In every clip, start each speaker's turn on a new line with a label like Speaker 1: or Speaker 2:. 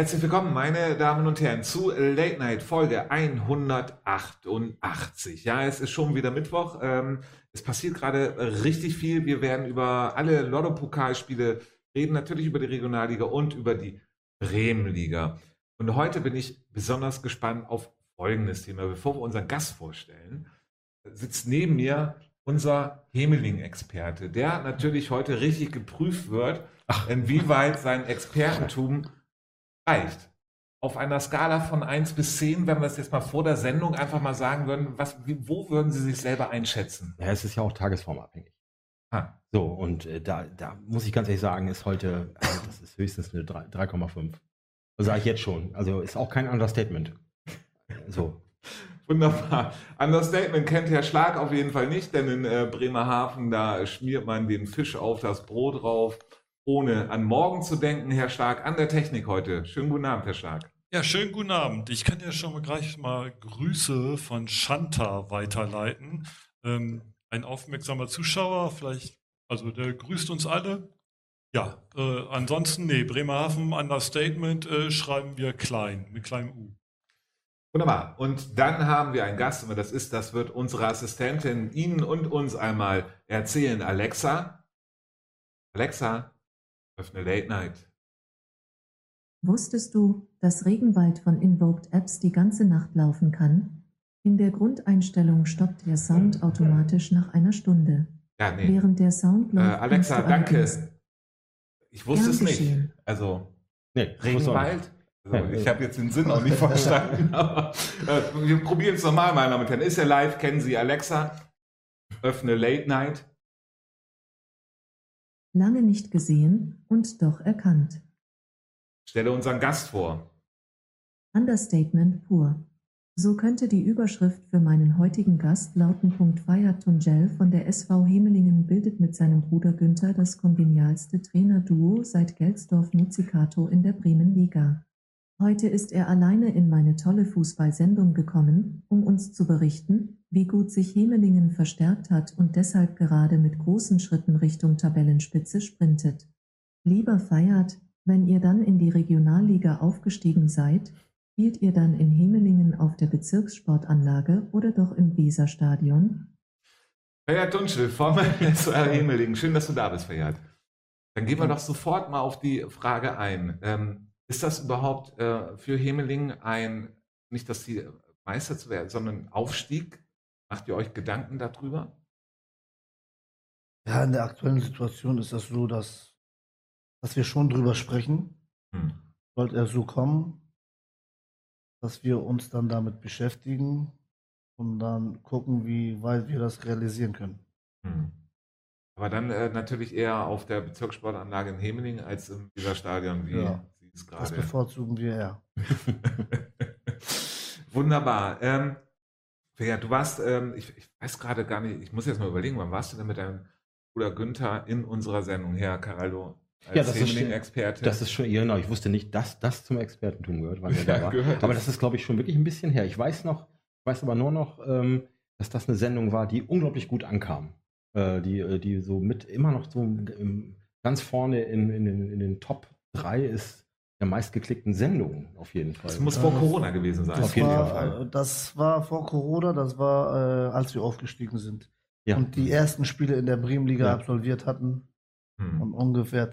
Speaker 1: Herzlich willkommen, meine Damen und Herren, zu Late Night Folge 188. Ja, es ist schon wieder Mittwoch. Ähm, es passiert gerade richtig viel. Wir werden über alle Lotto-Pokalspiele reden, natürlich über die Regionalliga und über die Bremenliga. Und heute bin ich besonders gespannt auf folgendes Thema. Bevor wir unseren Gast vorstellen, sitzt neben mir unser Hemeling-Experte, der natürlich heute richtig geprüft wird, inwieweit sein Expertentum reicht. Auf einer Skala von 1 bis 10, wenn wir es jetzt mal vor der Sendung einfach mal sagen würden, was, wo würden Sie sich selber einschätzen?
Speaker 2: Ja, es ist ja auch tagesformabhängig. Ah. So, und äh, da, da muss ich ganz ehrlich sagen, ist heute, also das ist höchstens eine 3,5. Das sage ich jetzt schon. Also ist auch kein Understatement. So.
Speaker 1: Wunderbar. Understatement kennt Herr Schlag auf jeden Fall nicht, denn in äh, Bremerhaven, da schmiert man den Fisch auf das Brot drauf ohne an morgen zu denken, Herr Stark, an der Technik heute. Schönen guten Abend, Herr Stark.
Speaker 3: Ja, schönen guten Abend. Ich kann ja schon mal gleich mal Grüße von Shanta weiterleiten. Ähm, ein aufmerksamer Zuschauer, vielleicht, also der grüßt uns alle. Ja, äh, ansonsten, nee, Bremerhaven, Understatement äh, schreiben wir klein, mit kleinem U.
Speaker 1: Wunderbar. Und dann haben wir einen Gast, und das ist, das wird unsere Assistentin Ihnen und uns einmal erzählen. Alexa. Alexa, Öffne Late Night.
Speaker 4: Wusstest du, dass Regenwald von Invoked Apps die ganze Nacht laufen kann? In der Grundeinstellung stoppt der Sound automatisch nach einer Stunde.
Speaker 1: Ja, nee.
Speaker 4: Während der Sound
Speaker 1: läuft, äh, Alexa, danke. Ich wusste es nicht. Also, nee, Regenwald. Also, ich habe jetzt den Sinn auch nicht verstanden, aber äh, wir probieren es nochmal, meine Damen und Herren. Ist er live? Kennen Sie Alexa? Öffne Late Night
Speaker 4: lange nicht gesehen und doch erkannt.
Speaker 1: Stelle unseren Gast vor.
Speaker 4: Understatement pur. So könnte die Überschrift für meinen heutigen Gast lauten. Feiert Tungel von der SV Hemelingen bildet mit seinem Bruder Günther das kongenialste Trainerduo seit Gelsdorf Muzikato in der Bremen-Liga. Heute ist er alleine in meine tolle Fußballsendung gekommen, um uns zu berichten, wie gut sich Hemelingen verstärkt hat und deshalb gerade mit großen Schritten Richtung Tabellenspitze sprintet. Lieber Feiert, wenn ihr dann in die Regionalliga aufgestiegen seid, spielt ihr dann in Hemelingen auf der Bezirkssportanlage oder doch im Weserstadion?
Speaker 1: Feiert Dunschel vom SR Hemelingen. Schön, dass du da bist, Feiert. Dann gehen wir doch sofort mal auf die Frage ein. Ähm, ist das überhaupt äh, für Hemeling ein, nicht dass sie Meister zu werden, sondern Aufstieg? Macht ihr euch Gedanken darüber?
Speaker 5: Ja, in der aktuellen Situation ist das so, dass, dass wir schon drüber sprechen. Hm. Sollte er so kommen, dass wir uns dann damit beschäftigen und dann gucken, wie weit wir das realisieren können. Hm.
Speaker 1: Aber dann äh, natürlich eher auf der Bezirkssportanlage in Hemeling als in dieser Stadion wie ja
Speaker 5: es gerade. Das bevorzugen wir ja.
Speaker 1: Wunderbar. Ähm, ja, du warst, ähm, ich, ich, weiß gerade gar nicht, ich muss jetzt mal überlegen, wann warst du denn mit deinem Bruder Günther in unserer Sendung, Herr Caraldo?
Speaker 2: Als ja, das ist, schon, das ist schon, genau, ich wusste nicht, dass das zum Expertentum gehört, wann er da war. Gehört aber das ist, glaube ich, schon wirklich ein bisschen her. Ich weiß noch, ich weiß aber nur noch, ähm, dass das eine Sendung war, die unglaublich gut ankam. Äh, die, äh, die so mit immer noch so im, ganz vorne in, in, den, in den Top 3 ist der meistgeklickten Sendungen auf jeden Fall.
Speaker 1: Das muss vor Corona gewesen sein.
Speaker 5: auf jeden war, Fall. Das war vor Corona, das war, äh, als wir aufgestiegen sind. Ja. Und die ersten Spiele in der Bremenliga ja. absolviert hatten hm. und ungefähr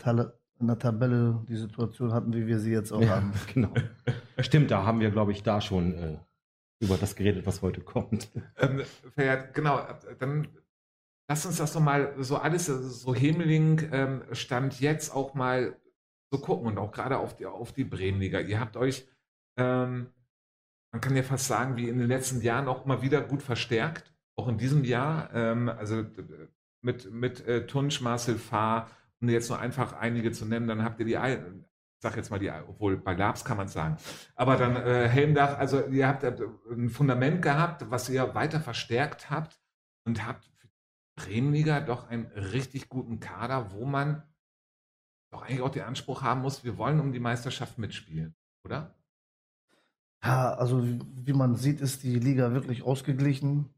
Speaker 5: in der Tabelle die Situation hatten, wie wir sie jetzt auch ja, haben.
Speaker 2: Genau. Stimmt, da haben wir, glaube ich, da schon äh, über das geredet, was heute kommt.
Speaker 1: Ähm, genau, dann lass uns das doch mal so alles, so Hemeling ähm, stand jetzt auch mal so gucken und auch gerade auf die, auf die Bremenliga. Ihr habt euch, ähm, man kann ja fast sagen, wie in den letzten Jahren auch mal wieder gut verstärkt. Auch in diesem Jahr, ähm, also mit, mit äh, Tunsch, Marcel Fahr, um jetzt nur einfach einige zu nennen, dann habt ihr die, ich sag jetzt mal die, obwohl bei Labs kann man es sagen, aber dann äh, Helmdach, also ihr habt äh, ein Fundament gehabt, was ihr weiter verstärkt habt und habt für die Bremenliga doch einen richtig guten Kader, wo man doch eigentlich auch den Anspruch haben muss, wir wollen um die Meisterschaft mitspielen, oder?
Speaker 5: Ja, also wie man sieht, ist die Liga wirklich ausgeglichen.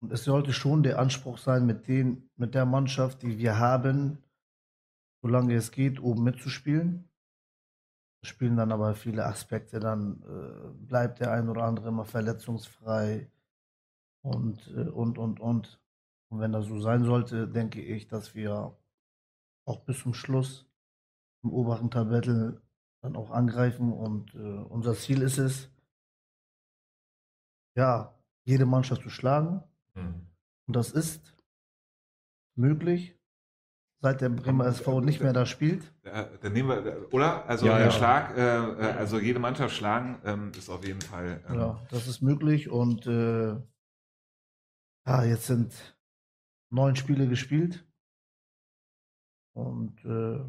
Speaker 5: Und es sollte schon der Anspruch sein, mit, den, mit der Mannschaft, die wir haben, solange es geht, oben mitzuspielen. spielen dann aber viele Aspekte. Dann äh, bleibt der ein oder andere immer verletzungsfrei und, äh, und, und, und. Und wenn das so sein sollte, denke ich, dass wir auch bis zum Schluss im oberen Tabell dann auch angreifen. Und äh, unser Ziel ist es, ja, jede Mannschaft zu schlagen. Mhm. Und das ist möglich, seit der Bremer SV nicht mehr da spielt.
Speaker 1: Dann nehmen wir, oder? Also ja, ja. Schlag, äh, äh, also jede Mannschaft schlagen ähm, ist auf jeden Fall.
Speaker 5: Ähm, ja, das ist möglich und äh, ja, jetzt sind neun Spiele gespielt. Und äh,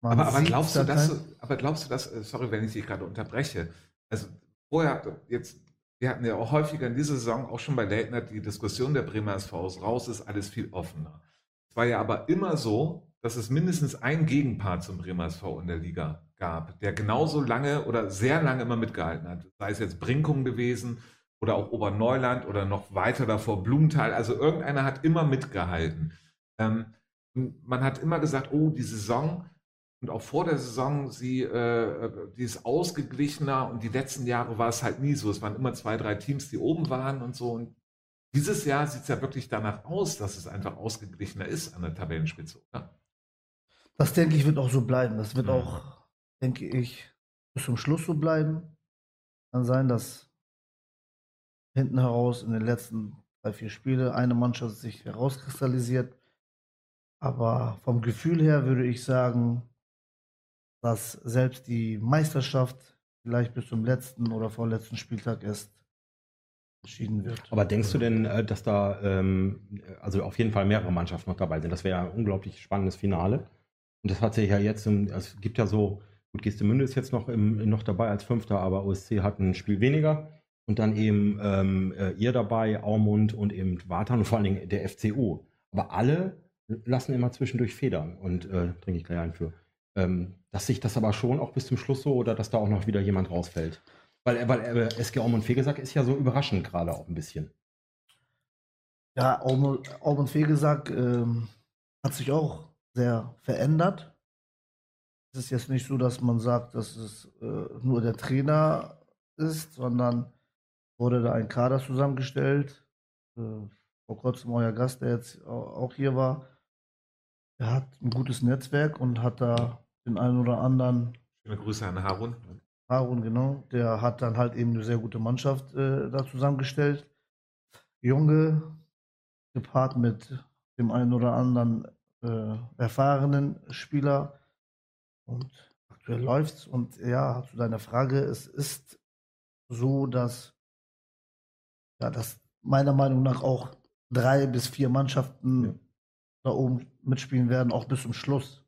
Speaker 1: aber, aber glaubst du, dass du, aber glaubst du, dass, sorry, wenn ich dich gerade unterbreche, also vorher, jetzt, wir hatten ja auch häufiger in dieser Saison auch schon bei Late Night die Diskussion der Bremer SVs, raus ist alles viel offener. Es war ja aber immer so, dass es mindestens einen Gegenpart zum Bremer SV in der Liga gab, der genauso lange oder sehr lange immer mitgehalten hat. Sei es jetzt Brinkung gewesen oder auch Oberneuland oder noch weiter davor Blumenthal. Also irgendeiner hat immer mitgehalten. Ähm, man hat immer gesagt, oh, die Saison und auch vor der Saison, sie, äh, die ist ausgeglichener und die letzten Jahre war es halt nie so. Es waren immer zwei, drei Teams, die oben waren und so. Und dieses Jahr sieht es ja wirklich danach aus, dass es einfach ausgeglichener ist an der Tabellenspitze. Oder?
Speaker 5: Das denke ich wird auch so bleiben. Das wird mhm. auch, denke ich, bis zum Schluss so bleiben. Kann sein, dass hinten heraus in den letzten drei, vier Spielen eine Mannschaft sich herauskristallisiert. Aber vom Gefühl her würde ich sagen, dass selbst die Meisterschaft vielleicht bis zum letzten oder vorletzten Spieltag erst entschieden wird.
Speaker 2: Aber denkst du denn, äh, dass da ähm, also auf jeden Fall mehrere Mannschaften noch dabei sind? Das wäre ja ein unglaublich spannendes Finale. Und das hat sich ja jetzt, es gibt ja so, gut, Gestemünde ist jetzt noch, im, noch dabei als Fünfter, aber OSC hat ein Spiel weniger. Und dann eben ähm, äh, ihr dabei, Aumund und eben Wartan und vor allen Dingen der FCO. Aber alle lassen immer zwischendurch federn und äh, trinke ich gleich ein für. Ähm, dass sich das aber schon auch bis zum Schluss so oder dass da auch noch wieder jemand rausfällt. Weil, weil äh, SG Aumund Fegesack ist ja so überraschend gerade auch ein bisschen.
Speaker 5: Ja, Aumund Fegesack ähm, hat sich auch sehr verändert. Es ist jetzt nicht so, dass man sagt, dass es äh, nur der Trainer ist, sondern wurde da ein Kader zusammengestellt. Äh, vor kurzem euer Gast, der jetzt auch hier war, er hat ein gutes Netzwerk und hat da den einen oder anderen.
Speaker 1: Schöne Grüße an Harun.
Speaker 5: Harun, genau. Der hat dann halt eben eine sehr gute Mannschaft äh, da zusammengestellt. Junge, gepaart mit dem einen oder anderen äh, erfahrenen Spieler. Und aktuell läuft's. Und ja, zu deiner Frage, es ist so, dass, ja, dass meiner Meinung nach auch drei bis vier Mannschaften ja. Da oben mitspielen werden, auch bis zum Schluss.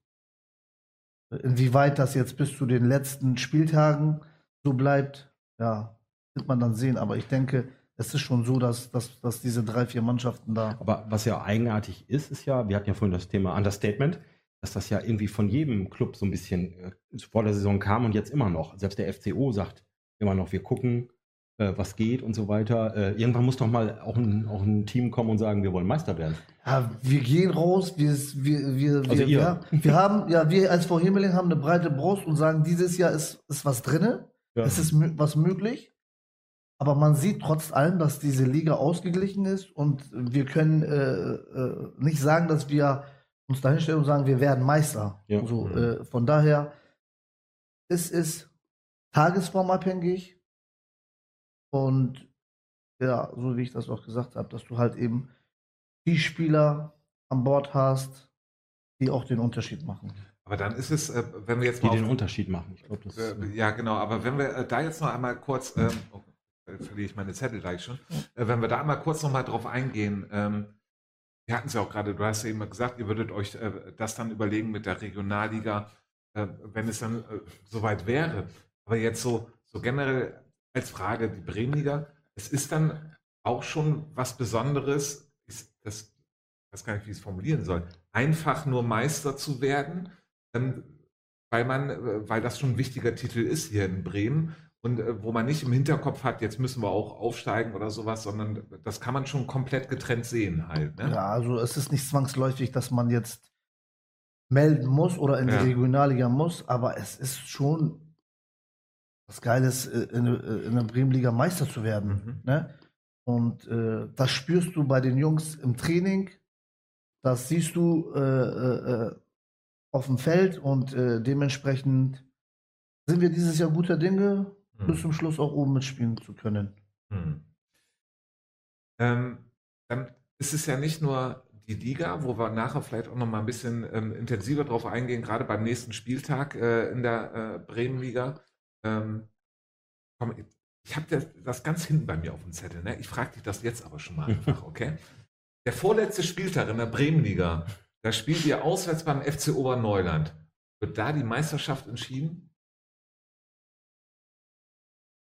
Speaker 5: Inwieweit das jetzt bis zu den letzten Spieltagen so bleibt, ja, wird man dann sehen. Aber ich denke, es ist schon so, dass, dass, dass diese drei, vier Mannschaften da.
Speaker 2: Aber was ja eigenartig ist, ist ja, wir hatten ja vorhin das Thema Understatement, dass das ja irgendwie von jedem Club so ein bisschen äh, vor der Saison kam und jetzt immer noch. Selbst der FCO sagt immer noch, wir gucken, was geht und so weiter. Äh, irgendwann muss doch mal auch ein, auch ein Team kommen und sagen, wir wollen Meister werden.
Speaker 5: Ja, wir gehen raus, wir, wir, wir, also wir, wir, wir, haben, ja, wir als Frau Himmeling haben eine breite Brust und sagen, dieses Jahr ist, ist was drin, ja. es ist was möglich. Aber man sieht trotz allem, dass diese Liga ausgeglichen ist und wir können äh, äh, nicht sagen, dass wir uns dahinstellen und sagen, wir werden Meister. Ja. So, äh, von daher, es ist tagesformabhängig, und ja, so wie ich das auch gesagt habe, dass du halt eben die Spieler an Bord hast, die auch den Unterschied machen.
Speaker 1: Aber dann ist es, äh, wenn wir jetzt
Speaker 2: die mal. Die den Unterschied machen. Ich glaube, das.
Speaker 1: Äh, ja, genau. Aber wenn wir äh, da jetzt noch einmal kurz. Ähm, oh, verliere ich meine Zettel gleich schon. Äh, wenn wir da einmal kurz noch mal drauf eingehen. Ähm, wir hatten es ja auch gerade, du hast ja eben gesagt, ihr würdet euch äh, das dann überlegen mit der Regionalliga, äh, wenn es dann soweit wäre. Aber jetzt so, so generell als Frage die Bremenliga. Es ist dann auch schon was Besonderes, ist das, ich weiß gar nicht, wie ich es formulieren soll, einfach nur Meister zu werden, ähm, weil man, äh, weil das schon ein wichtiger Titel ist hier in Bremen und äh, wo man nicht im Hinterkopf hat, jetzt müssen wir auch aufsteigen oder sowas, sondern das kann man schon komplett getrennt sehen halt. Ne?
Speaker 5: Ja, also es ist nicht zwangsläufig, dass man jetzt melden muss oder in ja. die Regionalliga muss, aber es ist schon was Geiles, äh, in, äh, in der Bremenliga Meister zu werden. Mhm. Ne? Und äh, das spürst du bei den Jungs im Training, das siehst du äh, äh, äh auf dem Feld und dementsprechend sind wir dieses Jahr guter Dinge, mhm. bis zum Schluss auch oben mitspielen zu können. Mhm.
Speaker 1: Ähm, dann ist es ja nicht nur die Liga, wo wir nachher vielleicht auch noch mal ein bisschen ähm, intensiver drauf eingehen, gerade beim nächsten Spieltag äh, in der äh, Bremenliga. Ähm, komm, ich habe das, das, ganz hinten bei mir auf dem Zettel. Ne? Ich frage dich das jetzt aber schon mal einfach, okay? Der vorletzte Spieltag in der Bremenliga, da spielt ihr auswärts beim FC Oberneuland. Wird da die Meisterschaft entschieden?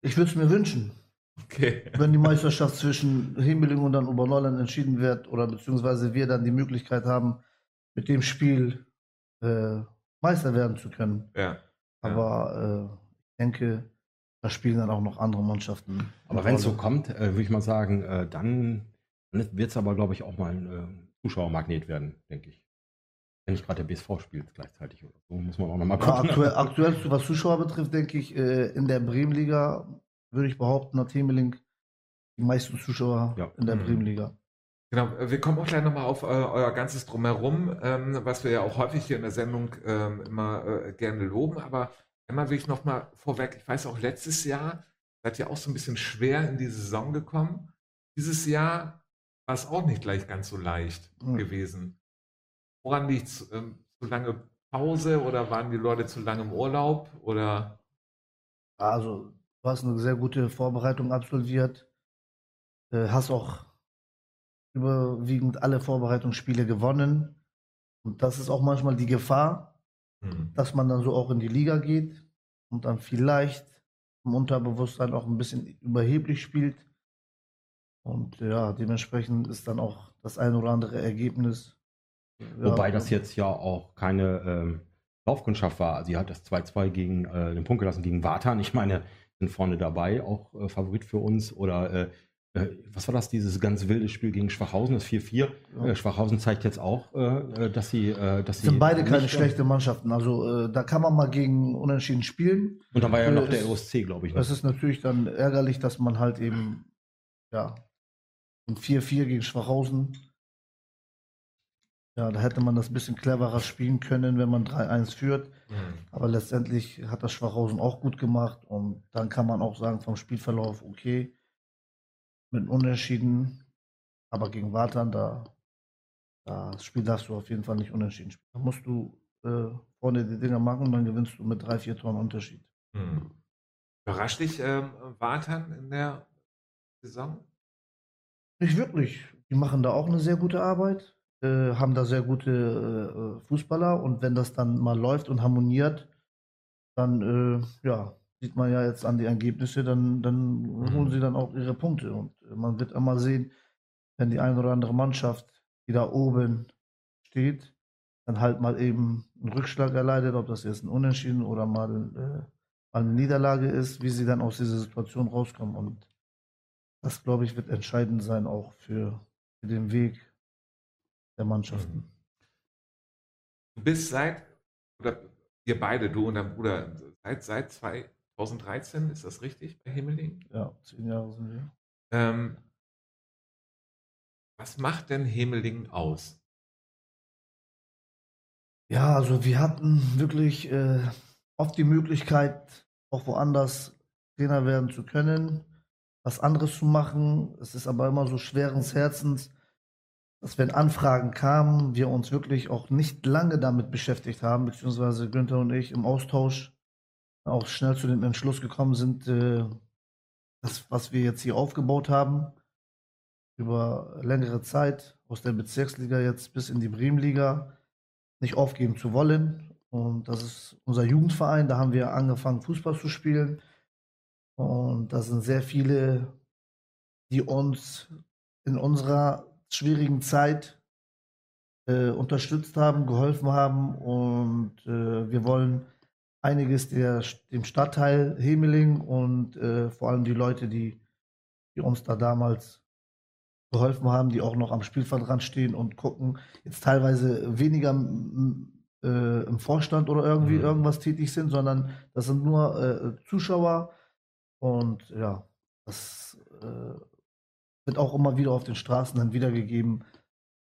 Speaker 5: Ich würde es mir wünschen. Okay. Wenn die Meisterschaft zwischen Himmeling und dann Oberneuland entschieden wird oder beziehungsweise wir dann die Möglichkeit haben, mit dem Spiel äh, Meister werden zu können.
Speaker 1: Ja.
Speaker 5: Aber äh, ich denke, da spielen dann auch noch andere Mannschaften.
Speaker 2: Aber wenn es so kommt, äh, würde ich mal sagen, äh, dann, wird es aber, glaube ich, auch mal ein äh, Zuschauermagnet werden, denke ich. Wenn nicht gerade der BSV spielt gleichzeitig oder so, muss man auch nochmal
Speaker 5: gucken. Ja, aktuell, aktuell, was Zuschauer betrifft, denke ich, äh, in der Bremenliga würde ich behaupten, hat Hemeling die meisten Zuschauer ja. in der mhm. Bremenliga.
Speaker 1: Genau, wir kommen auch gleich nochmal auf äh, euer ganzes Drumherum, ähm, was wir ja auch häufig hier in der Sendung ähm, immer äh, gerne loben. Aber einmal will ich nochmal vorweg, ich weiß auch letztes Jahr seid ihr auch so ein bisschen schwer in die Saison gekommen. Dieses Jahr war es auch nicht gleich ganz so leicht mhm. gewesen. Woran liegt es? Ähm, zu lange Pause oder waren die Leute zu lange im Urlaub? Oder?
Speaker 5: Also Du hast eine sehr gute Vorbereitung absolviert, äh, hast auch überwiegend alle Vorbereitungsspiele gewonnen. Und das ist auch manchmal die Gefahr, mhm. dass man dann so auch in die Liga geht und dann vielleicht im Unterbewusstsein auch ein bisschen überheblich spielt. Und ja, dementsprechend ist dann auch das ein oder andere Ergebnis.
Speaker 2: Ja, Wobei das jetzt ja auch keine ähm, Laufkundschaft war. Sie hat das 2-2 gegen äh, den Punkt gelassen gegen Watan. Ich meine, sind vorne dabei, auch äh, Favorit für uns. Oder äh, was war das, dieses ganz wilde Spiel gegen Schwachhausen, das 4-4. Ja. Äh, Schwachhausen zeigt jetzt auch, äh, dass sie. dass
Speaker 5: sind beide keine schlechte Mannschaften. Also da kann man mal gegen Unentschieden spielen.
Speaker 2: Und dann war ja noch der OSC, glaube ich.
Speaker 5: Ne? Das ist natürlich dann ärgerlich, dass man halt eben, ja, ein 4-4 gegen Schwachhausen ja, da hätte man das ein bisschen cleverer spielen können, wenn man 3-1 führt. Mhm. Aber letztendlich hat das Schwachhausen auch gut gemacht. Und dann kann man auch sagen, vom Spielverlauf, okay, mit Unentschieden. Aber gegen Watern, da, da das Spiel darfst du auf jeden Fall nicht unentschieden spielen. Da musst du äh, vorne die Dinger machen und dann gewinnst du mit drei, vier Toren Unterschied. Mhm.
Speaker 1: Überrascht dich ähm, Watern in der Saison?
Speaker 5: Nicht wirklich. Die machen da auch eine sehr gute Arbeit. Äh, haben da sehr gute äh, äh, Fußballer und wenn das dann mal läuft und harmoniert, dann äh, ja, sieht man ja jetzt an die Ergebnisse, dann, dann mhm. holen sie dann auch ihre Punkte. Und äh, man wird immer sehen, wenn die eine oder andere Mannschaft, die da oben steht, dann halt mal eben einen Rückschlag erleidet, ob das jetzt ein Unentschieden oder mal, äh, mal eine Niederlage ist, wie sie dann aus dieser Situation rauskommen. Und das, glaube ich, wird entscheidend sein auch für, für den Weg der Mannschaften. Mhm.
Speaker 1: Du bist seit, oder ihr beide, du und dein Bruder, seit, seit 2013, ist das richtig bei Hemeling?
Speaker 5: Ja, zehn Jahre sind wir.
Speaker 1: Ähm, was macht denn Hemeling aus?
Speaker 5: Ja, also wir hatten wirklich äh, oft die Möglichkeit, auch woanders Trainer werden zu können, was anderes zu machen. Es ist aber immer so schweren Herzens, dass wenn Anfragen kamen, wir uns wirklich auch nicht lange damit beschäftigt haben, beziehungsweise Günther und ich im Austausch auch schnell zu dem Entschluss gekommen sind, äh, das, was wir jetzt hier aufgebaut haben, über längere Zeit aus der Bezirksliga jetzt bis in die Bremenliga, nicht aufgeben zu wollen. Und das ist unser Jugendverein, da haben wir angefangen, Fußball zu spielen. Und da sind sehr viele, die uns in unserer schwierigen Zeit äh, unterstützt haben, geholfen haben und äh, wir wollen einiges der, dem Stadtteil Hemeling und äh, vor allem die Leute, die, die uns da damals geholfen haben, die auch noch am Spielfeldrand stehen und gucken, jetzt teilweise weniger äh, im Vorstand oder irgendwie mhm. irgendwas tätig sind, sondern das sind nur äh, Zuschauer und ja, das äh, wird auch immer wieder auf den Straßen dann wiedergegeben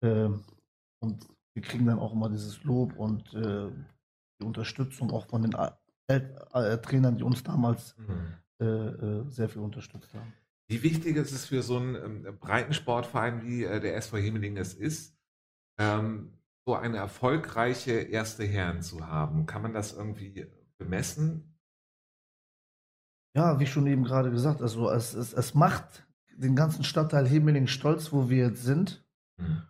Speaker 5: ähm, und wir kriegen dann auch immer dieses Lob und äh, die Unterstützung auch von den äh, Trainern, die uns damals mhm. sehr viel unterstützt haben.
Speaker 1: Wie wichtig ist es für so einen ähm, Breitensportverein wie der SV Himmeling es ist, ähm, so eine erfolgreiche erste Herren zu haben? Kann man das irgendwie bemessen?
Speaker 5: Ja, wie schon eben gerade gesagt, also es, es, es macht den ganzen Stadtteil Hemeling stolz, wo wir jetzt sind. Mhm.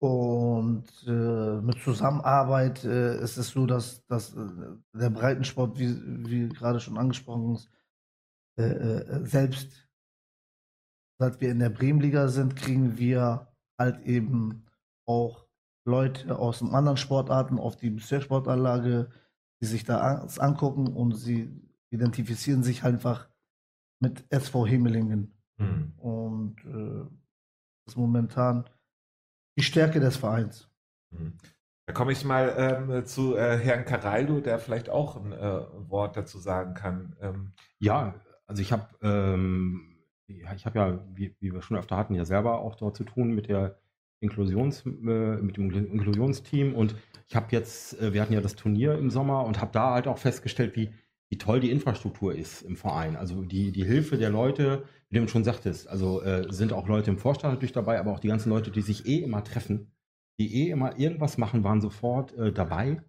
Speaker 5: Und äh, mit Zusammenarbeit äh, ist es so, dass, dass äh, der Breitensport, wie, wie gerade schon angesprochen ist, äh, äh, selbst seit wir in der Bremenliga sind, kriegen wir halt eben auch Leute aus den anderen Sportarten auf die Bezirkssportanlage, die sich da an, angucken und sie identifizieren sich einfach mit SV Hemelingen. Mhm. Und äh, das ist momentan die Stärke des Vereins.
Speaker 1: Mhm. Da komme ich mal ähm, zu äh, Herrn Caraldo, der vielleicht auch ein äh, Wort dazu sagen kann.
Speaker 2: Ähm, ja, also ich habe ähm, ich habe ja, wie, wie, wir schon öfter hatten, ja selber auch dort zu tun mit der Inklusions, äh, mit dem Inklusionsteam und ich habe jetzt, äh, wir hatten ja das Turnier im Sommer und habe da halt auch festgestellt, wie, wie toll die Infrastruktur ist im Verein. Also die, die Hilfe der Leute, wie du schon sagtest, also äh, sind auch Leute im Vorstand natürlich dabei, aber auch die ganzen Leute, die sich eh immer treffen, die eh immer irgendwas machen, waren sofort äh, dabei.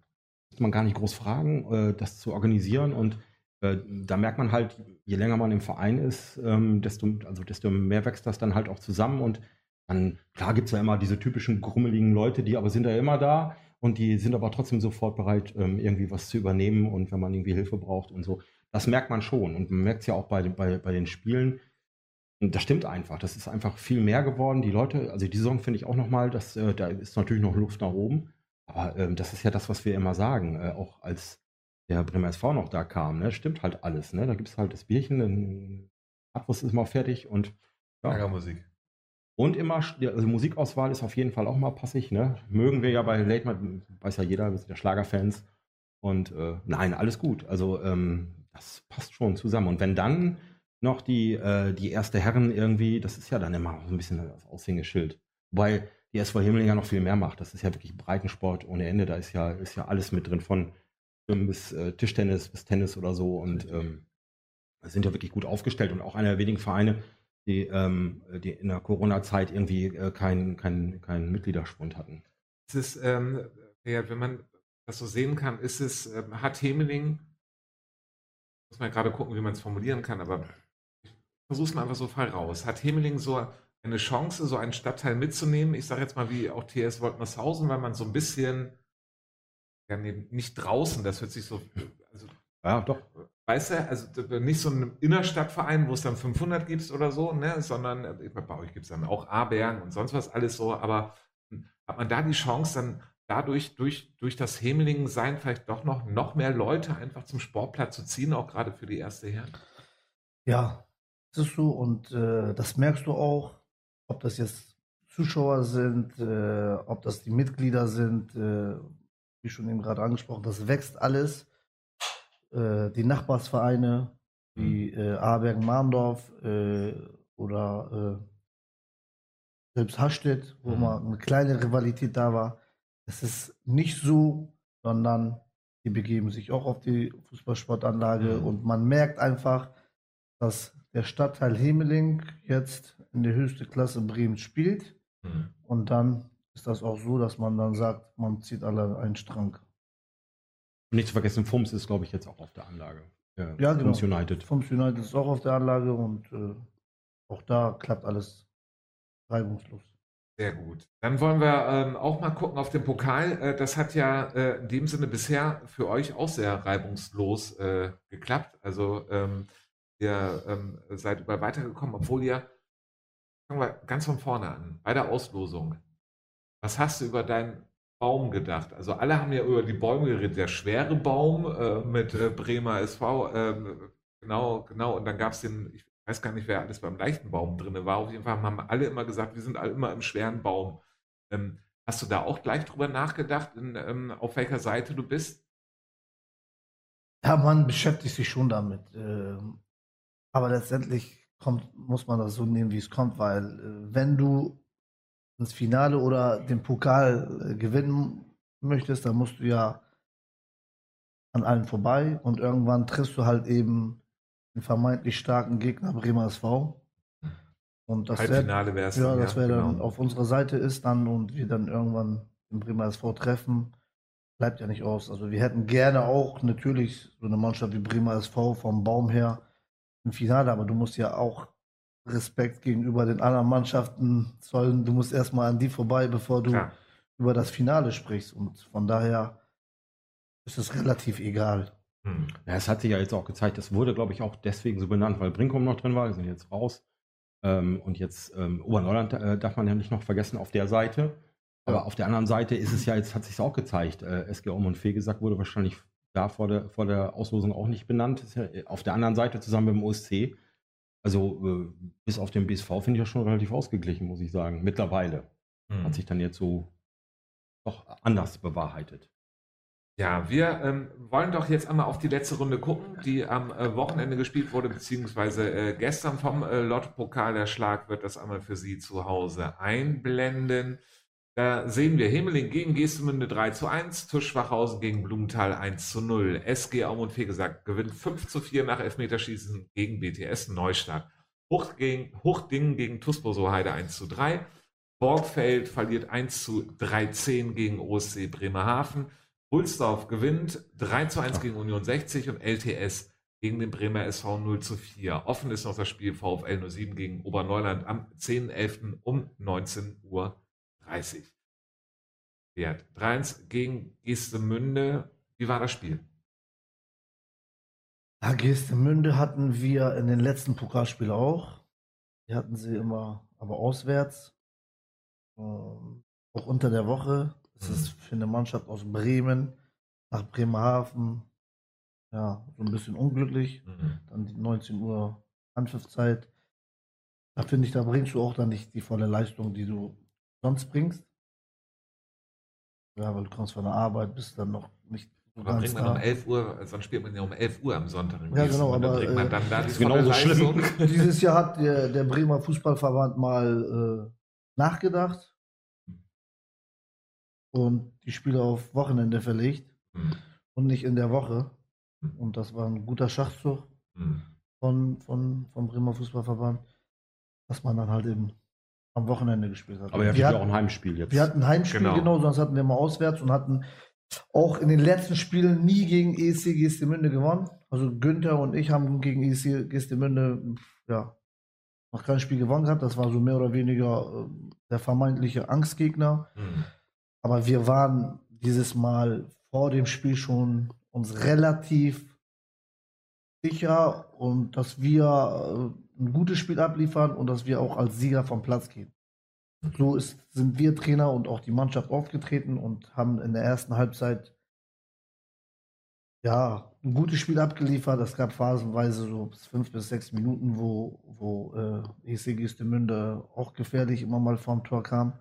Speaker 2: Muss man gar nicht groß fragen, äh, das zu organisieren und äh, da merkt man halt, je länger man im Verein ist, ähm, desto, also desto mehr wächst das dann halt auch zusammen und dann, klar gibt es ja immer diese typischen grummeligen Leute, die aber sind ja immer da und die sind aber trotzdem sofort bereit, ähm, irgendwie was zu übernehmen und wenn man irgendwie Hilfe braucht und so. Das merkt man schon und man merkt es ja auch bei, bei, bei den Spielen. Das stimmt einfach. Das ist einfach viel mehr geworden. Die Leute, also die Saison finde ich auch nochmal, äh, da ist natürlich noch Luft nach oben. Aber ähm, das ist ja das, was wir immer sagen. Äh, auch als der Bremer SV noch da kam, ne, stimmt halt alles. Ne? Da gibt es halt das Bierchen, dann Abwurst ist mal fertig und
Speaker 1: ja. Musik.
Speaker 2: Und immer, also Musikauswahl ist auf jeden Fall auch mal passig. Ne? Mögen wir ja bei Late Night, weiß ja jeder, wir sind ja Schlagerfans. Und äh, nein, alles gut. Also ähm, das passt schon zusammen. Und wenn dann noch die, äh, die erste Herren irgendwie, das ist ja dann immer so ein bisschen das Aushängeschild. Wobei die SV Himmeling ja noch viel mehr macht. Das ist ja wirklich Breitensport ohne Ende. Da ist ja, ist ja alles mit drin, von bis äh, Tischtennis bis Tennis oder so. Und ähm, sind ja wirklich gut aufgestellt und auch einer der wenigen Vereine, die, ähm, die in der Corona-Zeit irgendwie äh, keinen kein, kein Mitgliederspund hatten.
Speaker 1: Es ist, ähm, ja, wenn man das so sehen kann, ist es, ähm, hat Hemeling, muss man gerade gucken, wie man es formulieren kann, aber ich versuche es mal einfach so frei raus. Hat Hemeling so eine Chance, so einen Stadtteil mitzunehmen? Ich sage jetzt mal wie auch TS Woltmershausen, weil man so ein bisschen, ja, nee, nicht draußen, das hört sich so, also, ja, doch. Weißt du, also nicht so ein Innerstadtverein, wo es dann 500 gibt oder so, ne, sondern äh, bei euch gibt es dann auch A-Bergen und sonst was alles so, aber hm, hat man da die Chance, dann dadurch, durch, durch das Hemelingen sein, vielleicht doch noch, noch mehr Leute einfach zum Sportplatz zu ziehen, auch gerade für die erste Herren?
Speaker 5: Ja, das ist so und äh, das merkst du auch, ob das jetzt Zuschauer sind, äh, ob das die Mitglieder sind, äh, wie schon eben gerade angesprochen, das wächst alles äh, die Nachbarsvereine wie mhm. äh, Abergen-Marndorf äh, oder äh, selbst Hastedt, wo mhm. mal eine kleine Rivalität da war. Es ist nicht so, sondern die begeben sich auch auf die Fußballsportanlage mhm. und man merkt einfach, dass der Stadtteil Hemeling jetzt in der höchsten Klasse Bremen spielt. Mhm. Und dann ist das auch so, dass man dann sagt, man zieht alle einen Strang.
Speaker 2: Und nicht zu vergessen, FUMS ist, glaube ich, jetzt auch auf der Anlage.
Speaker 5: Ja, ja genau. FUMS United. FUMS United ist auch auf der Anlage und äh, auch da klappt alles reibungslos.
Speaker 1: Sehr gut. Dann wollen wir ähm, auch mal gucken auf den Pokal. Äh, das hat ja äh, in dem Sinne bisher für euch auch sehr reibungslos äh, geklappt. Also ähm, ihr ähm, seid über weitergekommen, obwohl ihr, fangen wir ganz von vorne an, bei der Auslosung. Was hast du über dein Baum gedacht. Also alle haben ja über die Bäume geredet. Der schwere Baum äh, mit äh, Bremer SV, äh, genau, genau. Und dann gab es den, ich weiß gar nicht, wer alles beim leichten Baum drin war. Auf jeden Fall haben alle immer gesagt, wir sind alle immer im schweren Baum. Ähm, Hast du da auch gleich drüber nachgedacht, in, ähm, auf welcher Seite du bist?
Speaker 5: Ja, man beschäftigt sich schon damit. Äh, aber letztendlich kommt, muss man das so nehmen, wie es kommt, weil äh, wenn du ins Finale oder den Pokal äh, gewinnen möchtest, dann musst du ja an allen vorbei und irgendwann triffst du halt eben den vermeintlich starken Gegner Bremer SV.
Speaker 1: Und das Halbfinale wäre es.
Speaker 5: Ja, das wäre dann genau. auf unserer Seite ist dann und wir dann irgendwann den Bremer SV treffen, bleibt ja nicht aus. Also wir hätten gerne auch natürlich so eine Mannschaft wie Bremer SV vom Baum her im Finale, aber du musst ja auch Respekt gegenüber den anderen Mannschaften zollen. Du musst erstmal an die vorbei, bevor du ja. über das Finale sprichst. Und von daher ist es relativ egal.
Speaker 2: Hm. Ja, es hat sich ja jetzt auch gezeigt, es wurde, glaube ich, auch deswegen so benannt, weil Brinkum noch drin war, die sind jetzt raus. Ähm, und jetzt ähm, Oberneuland äh, darf man ja nicht noch vergessen auf der Seite. Aber ja. auf der anderen Seite ist es ja, jetzt hat sich auch gezeigt, äh, SG Om und Fee gesagt wurde wahrscheinlich da vor der, vor der Auslosung auch nicht benannt. Ja auf der anderen Seite zusammen mit dem OSC. Also äh, bis auf den BSV finde ich ja schon relativ ausgeglichen, muss ich sagen. Mittlerweile. Hm. Hat sich dann jetzt so doch anders bewahrheitet.
Speaker 1: Ja, wir ähm, wollen doch jetzt einmal auf die letzte Runde gucken, die am äh, Wochenende gespielt wurde, beziehungsweise äh, gestern vom äh, Lotto-Pokal. Der Schlag wird das einmal für Sie zu Hause einblenden. Da sehen wir Himmeling gegen Geestemünde 3 zu 1, Tuschwachhausen gegen Blumenthal 1 zu 0. SG Aum und Fegesack gewinnt 5 zu 4 nach Elfmeterschießen gegen BTS Neustadt. Hoch gegen, Hochdingen gegen Tusposo Heide 1 zu 3. Borgfeld verliert 1 zu 13 gegen OSC Bremerhaven. Hulsdorf gewinnt 3 zu 1 gegen Union 60 und LTS gegen den Bremer SV 0 zu 4. Offen ist noch das Spiel VfL 07 gegen Oberneuland am 10.11. um 19 Uhr 30. Wert. 3-1 gegen Gestemünde. Wie war das Spiel?
Speaker 5: Ja, Gestemünde hatten wir in den letzten Pokalspielen auch. Die hatten sie immer, aber auswärts. Ähm, auch unter der Woche. Das mhm. ist für eine Mannschaft aus Bremen nach Bremerhaven ja, so ein bisschen unglücklich. Mhm. Dann die 19 Uhr Anpfiffzeit. Da finde ich, da bringst du auch dann nicht die volle Leistung, die du sonst bringst. Ja, weil du kommst von der Arbeit, bist dann noch nicht
Speaker 1: aber bringt man um 11 Uhr, also dann spielt man ja um 11 Uhr am Sonntag.
Speaker 5: Ja, genau, aber
Speaker 1: bringt man dann da
Speaker 2: äh, ist genauso schlimm.
Speaker 5: Dieses Jahr hat der, der Bremer Fußballverband mal äh, nachgedacht und die Spiele auf Wochenende verlegt hm. und nicht in der Woche. Hm. Und das war ein guter Schachzug hm. von, von, vom Bremer Fußballverband, dass man dann halt eben am Wochenende gespielt hat.
Speaker 2: Aber ihr hattet ja auch ein Heimspiel jetzt.
Speaker 5: Wir hatten ein Heimspiel, genau. genau, sonst hatten wir mal auswärts und hatten auch in den letzten Spielen nie gegen ESC Gestemünde gewonnen. Also Günther und ich haben gegen ESC Gestemünde ja, noch kein Spiel gewonnen gehabt. Das war so mehr oder weniger äh, der vermeintliche Angstgegner. Mhm. Aber wir waren dieses Mal vor dem Spiel schon uns relativ sicher und dass wir äh, ein gutes Spiel abliefern und dass wir auch als Sieger vom Platz gehen. So ist, sind wir Trainer und auch die Mannschaft aufgetreten und haben in der ersten Halbzeit ja ein gutes Spiel abgeliefert. Es gab phasenweise so fünf bis sechs Minuten, wo, wo äh, EC Gistemünde auch gefährlich immer mal vorm Tor kam.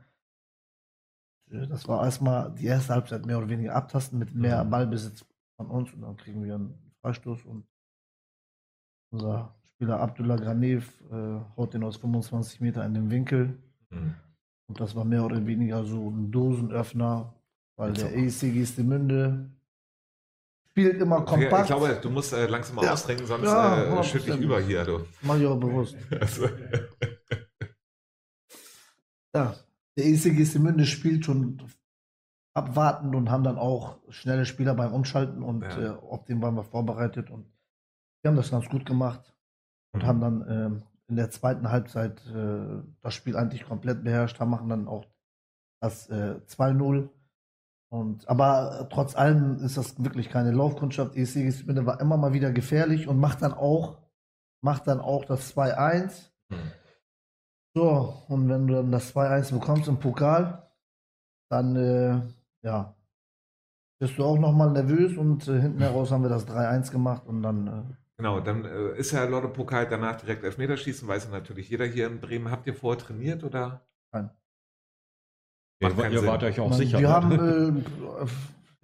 Speaker 5: Das war erstmal die erste Halbzeit mehr oder weniger abtasten mit mehr mhm. Ballbesitz von uns und dann kriegen wir einen Freistoß und unser Spieler Abdullah Granev äh, haut den aus 25 Meter in den Winkel. Mhm. Und das war mehr oder weniger so ein Dosenöffner, weil der EC Gestemünde spielt immer kompakt.
Speaker 1: Ich glaube, du musst äh, langsam mal ja. austrinken, sonst ja, äh, schütte ich über hier. Du.
Speaker 5: Mach ich auch bewusst. also. ja, der EC Gestemünde spielt schon abwartend und haben dann auch schnelle Spieler beim Umschalten und ja. äh, auf den waren wir vorbereitet und wir haben das ganz gut gemacht und mhm. haben dann äh, in der zweiten Halbzeit äh, das Spiel eigentlich komplett beherrscht, haben machen dann auch das äh, 2-0. Und, aber trotz allem ist das wirklich keine Laufkundschaft. ESC Gisminde war immer mal wieder gefährlich und macht dann auch, macht dann auch das 2-1. Mhm. So, und wenn du dann das 2-1 bekommst im Pokal, dann äh, ja, bist du auch nochmal nervös und äh, hinten heraus haben wir das 3-1 gemacht und dann äh,
Speaker 1: Genau, dann äh, ist ja Lotto Pokal danach direkt Elfmeterschießen, weiß ja natürlich jeder hier in Bremen. Habt ihr vorher trainiert oder?
Speaker 5: Nein.
Speaker 2: Ja, ihr wart euch auch man, sicher.
Speaker 5: Wir ne? haben, äh,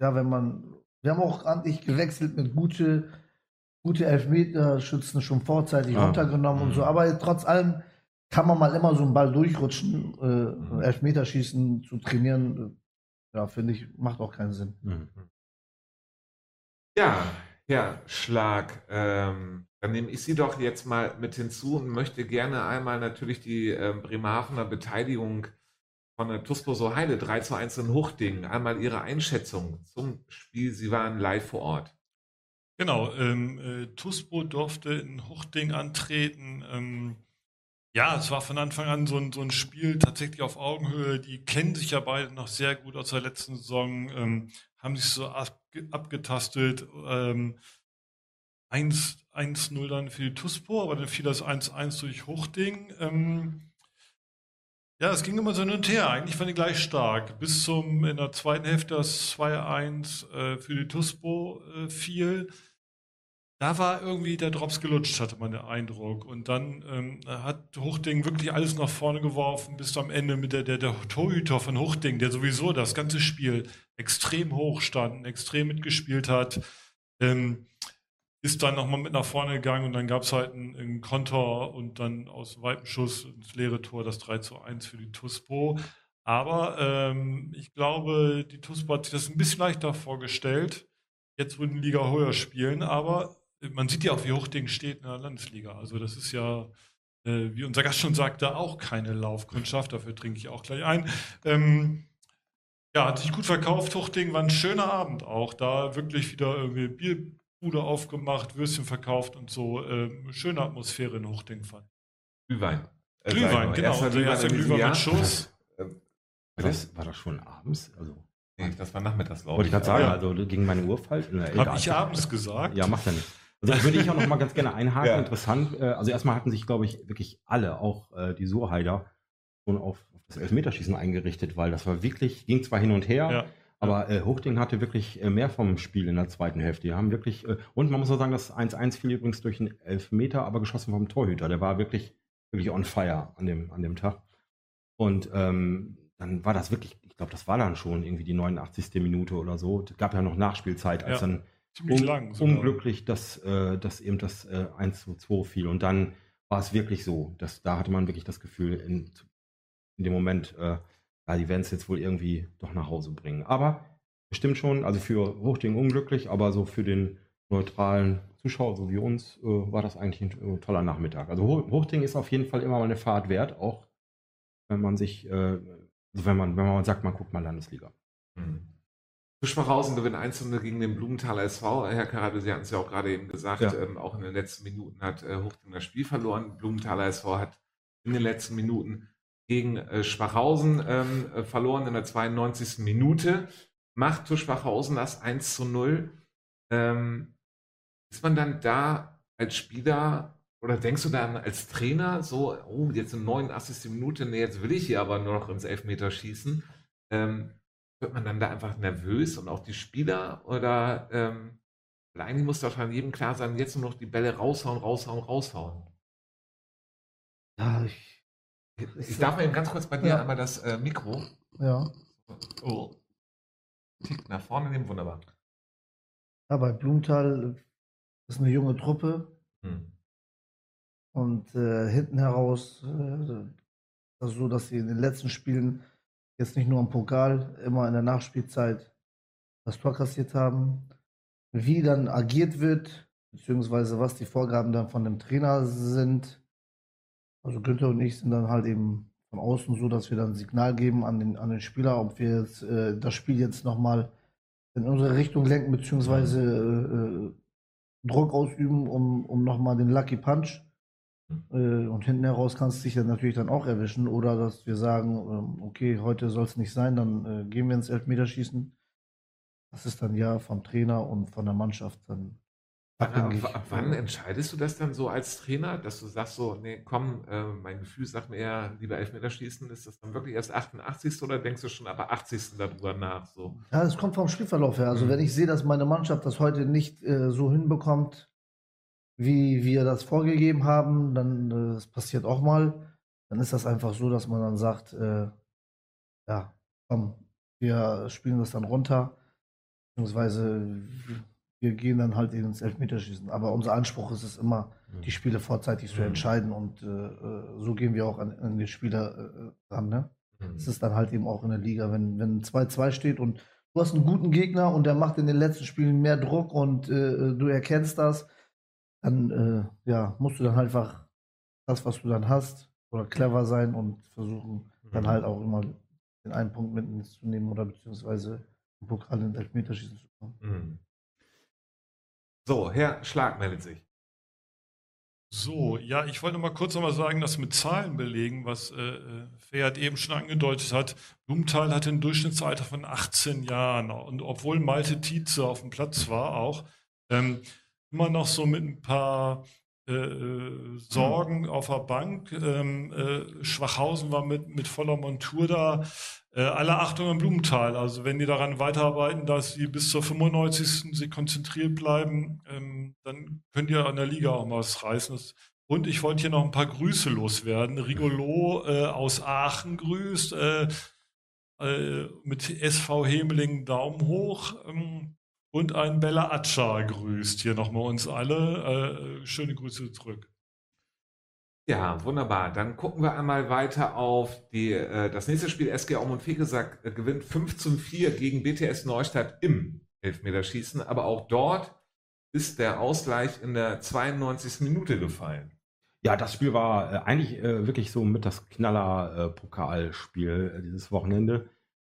Speaker 5: ja, wenn man, wir haben auch eigentlich gewechselt mit gute, gute Elfmeterschützen schon vorzeitig ah. runtergenommen mhm. und so. Mhm. Aber trotz allem kann man mal immer so einen Ball durchrutschen, äh, mhm. Elfmeterschießen zu trainieren. Ja, finde ich, macht auch keinen Sinn. Mhm.
Speaker 1: Ja, Herr Schlag, ähm, dann nehme ich Sie doch jetzt mal mit hinzu und möchte gerne einmal natürlich die äh, Bremerhavener Beteiligung von der TUSPO so Heide 3 zu 1 in Huchting. Einmal Ihre Einschätzung zum Spiel. Sie waren live vor Ort.
Speaker 3: Genau, ähm, äh, TUSPO durfte in Huchting antreten. Ähm, ja, es war von Anfang an so ein, so ein Spiel tatsächlich auf Augenhöhe. Die kennen sich ja beide noch sehr gut aus der letzten Saison, ähm, haben sich so ab, abgetastet. Ähm, 1-0 dann für die TUSPO, aber dann fiel das 1-1 durch Huchting. Ähm, ja, es ging immer so hin und her. Eigentlich fand ich gleich stark. Bis zum in der zweiten Hälfte das 2-1 äh, für die TUSPO äh, fiel. Da war irgendwie der Drops gelutscht, hatte man den Eindruck. Und dann ähm, hat Huchting wirklich alles nach vorne geworfen, bis am Ende mit der, der, der Torhüter von Huchting, der sowieso das ganze Spiel extrem hoch stand, extrem mitgespielt hat. Ähm, ist dann nochmal mit nach vorne gegangen und dann gab es halt einen, einen, Konter und dann aus weitem Schuss ins leere Tor das 3 zu 1 für die TUSPO. Aber ähm, ich glaube, die TUSPO hat sich das ein bisschen leichter vorgestellt. Jetzt würden Liga höher spielen, aber man sieht ja auch, wie hoch Ding steht in der Landesliga. Also das ist ja, äh, wie unser Gast schon sagte, auch keine Laufkundschaft. Dafür trinke ich auch gleich ein. Ähm, ja, hat sich gut verkauft. Huchting war ein schöner Abend auch. Da wirklich wieder irgendwie Bier, Bude aufgemacht, Würstchen verkauft und so. Ähm, schöne Atmosphäre in Hochdingfall.
Speaker 1: Glühwein.
Speaker 3: Äh, Glühwein, genau. Erster Glühwein, erster Glühwein mit Schuss.
Speaker 2: War das, war das schon abends? Also,
Speaker 1: nee, das war nachmittags,
Speaker 2: glaube ich. Wollte ich gerade sagen, ja. also gegen meine Uhr falsch.
Speaker 3: Habe ich abends gesagt?
Speaker 2: Ja, macht ja nicht. Also das würde ich auch noch mal ganz gerne einhaken. Ja. Interessant. Äh, also erstmal hatten sich, glaube ich, wirklich alle, auch äh, die Surheider, schon auf, auf das Elfmeterschießen eingerichtet, weil das war wirklich, ging zwar hin und her, ja. Aber äh, Hochding hatte wirklich äh, mehr vom Spiel in der zweiten Hälfte. Die haben wirklich, und man muss auch sagen, das 1-1 fiel übrigens durch einen Elfmeter, aber geschossen vom Torhüter. Der war wirklich, wirklich on fire an dem, an dem Tag. Und ähm, dann war das wirklich, ich glaube, das war dann schon irgendwie die 89. Minute oder so. Es gab ja noch Nachspielzeit, als ja, dann un lang, unglücklich, dass, äh, dass eben das äh, 1 zu 2 fiel. Und dann war es wirklich so, dass da hatte man wirklich das Gefühl, in, in dem Moment, äh, ja, die werden es jetzt wohl irgendwie doch nach Hause bringen. Aber bestimmt schon, also für Hochding unglücklich, aber so für den neutralen Zuschauer, so wie uns, äh, war das eigentlich ein äh, toller Nachmittag. Also Hochding ist auf jeden Fall immer mal eine Fahrt wert, auch wenn man sich, äh, also wenn man, wenn man sagt, man guckt mal Landesliga.
Speaker 1: Mhm. Fischmachhausen gewinnt 1 gegen den Blumenthaler SV. Herr Karade, Sie hatten es ja auch gerade eben gesagt, ja. ähm, auch in den letzten Minuten hat äh, Hochding das Spiel verloren. Blumenthaler SV hat in den letzten Minuten gegen äh, Schwachhausen ähm, äh, verloren in der 92. Minute. Macht zu Schwachhausen das 1 zu 0. Ähm, ist man dann da als Spieler oder denkst du dann als Trainer so, oh, jetzt in 89. Minute, nee, jetzt will ich hier aber nur noch ins Elfmeter schießen. Ähm, wird man dann da einfach nervös und auch die Spieler oder ähm, eigentlich muss doch an jedem klar sein, jetzt nur noch die Bälle raushauen, raushauen, raushauen.
Speaker 5: Ja, ich
Speaker 1: ich darf mal eben ganz kurz bei dir ja. einmal das äh, Mikro.
Speaker 5: Ja.
Speaker 1: Oh. Tick nach vorne nehmen, wunderbar.
Speaker 5: Ja, bei Blumenthal ist eine junge Truppe. Hm. Und äh, hinten heraus äh, das so, dass sie in den letzten Spielen jetzt nicht nur im Pokal, immer in der Nachspielzeit das Tor kassiert haben. Wie dann agiert wird, beziehungsweise was die Vorgaben dann von dem Trainer sind, also Günther und ich sind dann halt eben von außen so, dass wir dann Signal geben an den, an den Spieler, ob wir jetzt, äh, das Spiel jetzt nochmal in unsere Richtung lenken, beziehungsweise äh, äh, Druck ausüben, um, um nochmal den Lucky Punch. Äh, und hinten heraus kannst du dich dann natürlich dann auch erwischen. Oder dass wir sagen, ähm, okay, heute soll es nicht sein, dann äh, gehen wir ins Elfmeterschießen. Das ist dann ja vom Trainer und von der Mannschaft dann
Speaker 1: Wann, wann entscheidest du das dann so als Trainer, dass du sagst so, nee, komm, äh, mein Gefühl sagt mir eher, lieber Elfmeterschießen, ist das dann wirklich erst 88. oder denkst du schon aber 80. darüber nach? So?
Speaker 5: Ja, es kommt vom Spielverlauf her. Also mhm. wenn ich sehe, dass meine Mannschaft das heute nicht äh, so hinbekommt, wie wir das vorgegeben haben, dann, äh, das passiert auch mal, dann ist das einfach so, dass man dann sagt, äh, ja, komm, wir spielen das dann runter, beziehungsweise wir gehen dann halt ins Elfmeterschießen. Aber unser Anspruch ist es immer, mhm. die Spiele vorzeitig zu mhm. entscheiden und äh, äh, so gehen wir auch an, an die Spieler äh, ran. Ne? Mhm. Es ist dann halt eben auch in der Liga, wenn, wenn 2-2 steht und du hast einen guten Gegner und der macht in den letzten Spielen mehr Druck und äh, du erkennst das, dann äh, ja, musst du dann halt einfach das, was du dann hast, oder clever sein und versuchen dann mhm. halt auch immer den einen Punkt mitzunehmen oder beziehungsweise im Pokal in Elfmeterschießen zu kommen. Mhm.
Speaker 1: So, Herr Schlag meldet sich.
Speaker 3: So, ja, ich wollte mal kurz nochmal sagen, dass mit Zahlen belegen, was äh, Fährt eben schon angedeutet hat. Blumenthal hatte ein Durchschnittsalter von 18 Jahren und obwohl Malte Tietze auf dem Platz war auch, ähm, immer noch so mit ein paar äh, äh Sorgen auf der Bank. Ähm, äh, Schwachhausen war mit, mit voller Montur da. Äh, alle Achtung im Blumenthal. Also wenn die daran weiterarbeiten, dass sie bis zur 95. sie konzentriert bleiben, ähm, dann könnt ihr an der Liga auch mal was reißen. und ich wollte hier noch ein paar Grüße loswerden. Rigolo äh, aus Aachen grüßt. Äh mit SV Hemeling Daumen hoch. Ähm, und ein Bella Acha grüßt hier nochmal uns alle. Äh, schöne Grüße zurück.
Speaker 1: Ja, wunderbar. Dann gucken wir einmal weiter auf die, äh, das nächste Spiel. SG Aumund Fegesack äh, gewinnt 5 zu 4 gegen BTS Neustadt im Elfmeterschießen. Aber auch dort ist der Ausgleich in der 92. Minute gefallen.
Speaker 2: Ja, das Spiel war äh, eigentlich äh, wirklich so mit das Knaller-Pokalspiel äh, dieses Wochenende.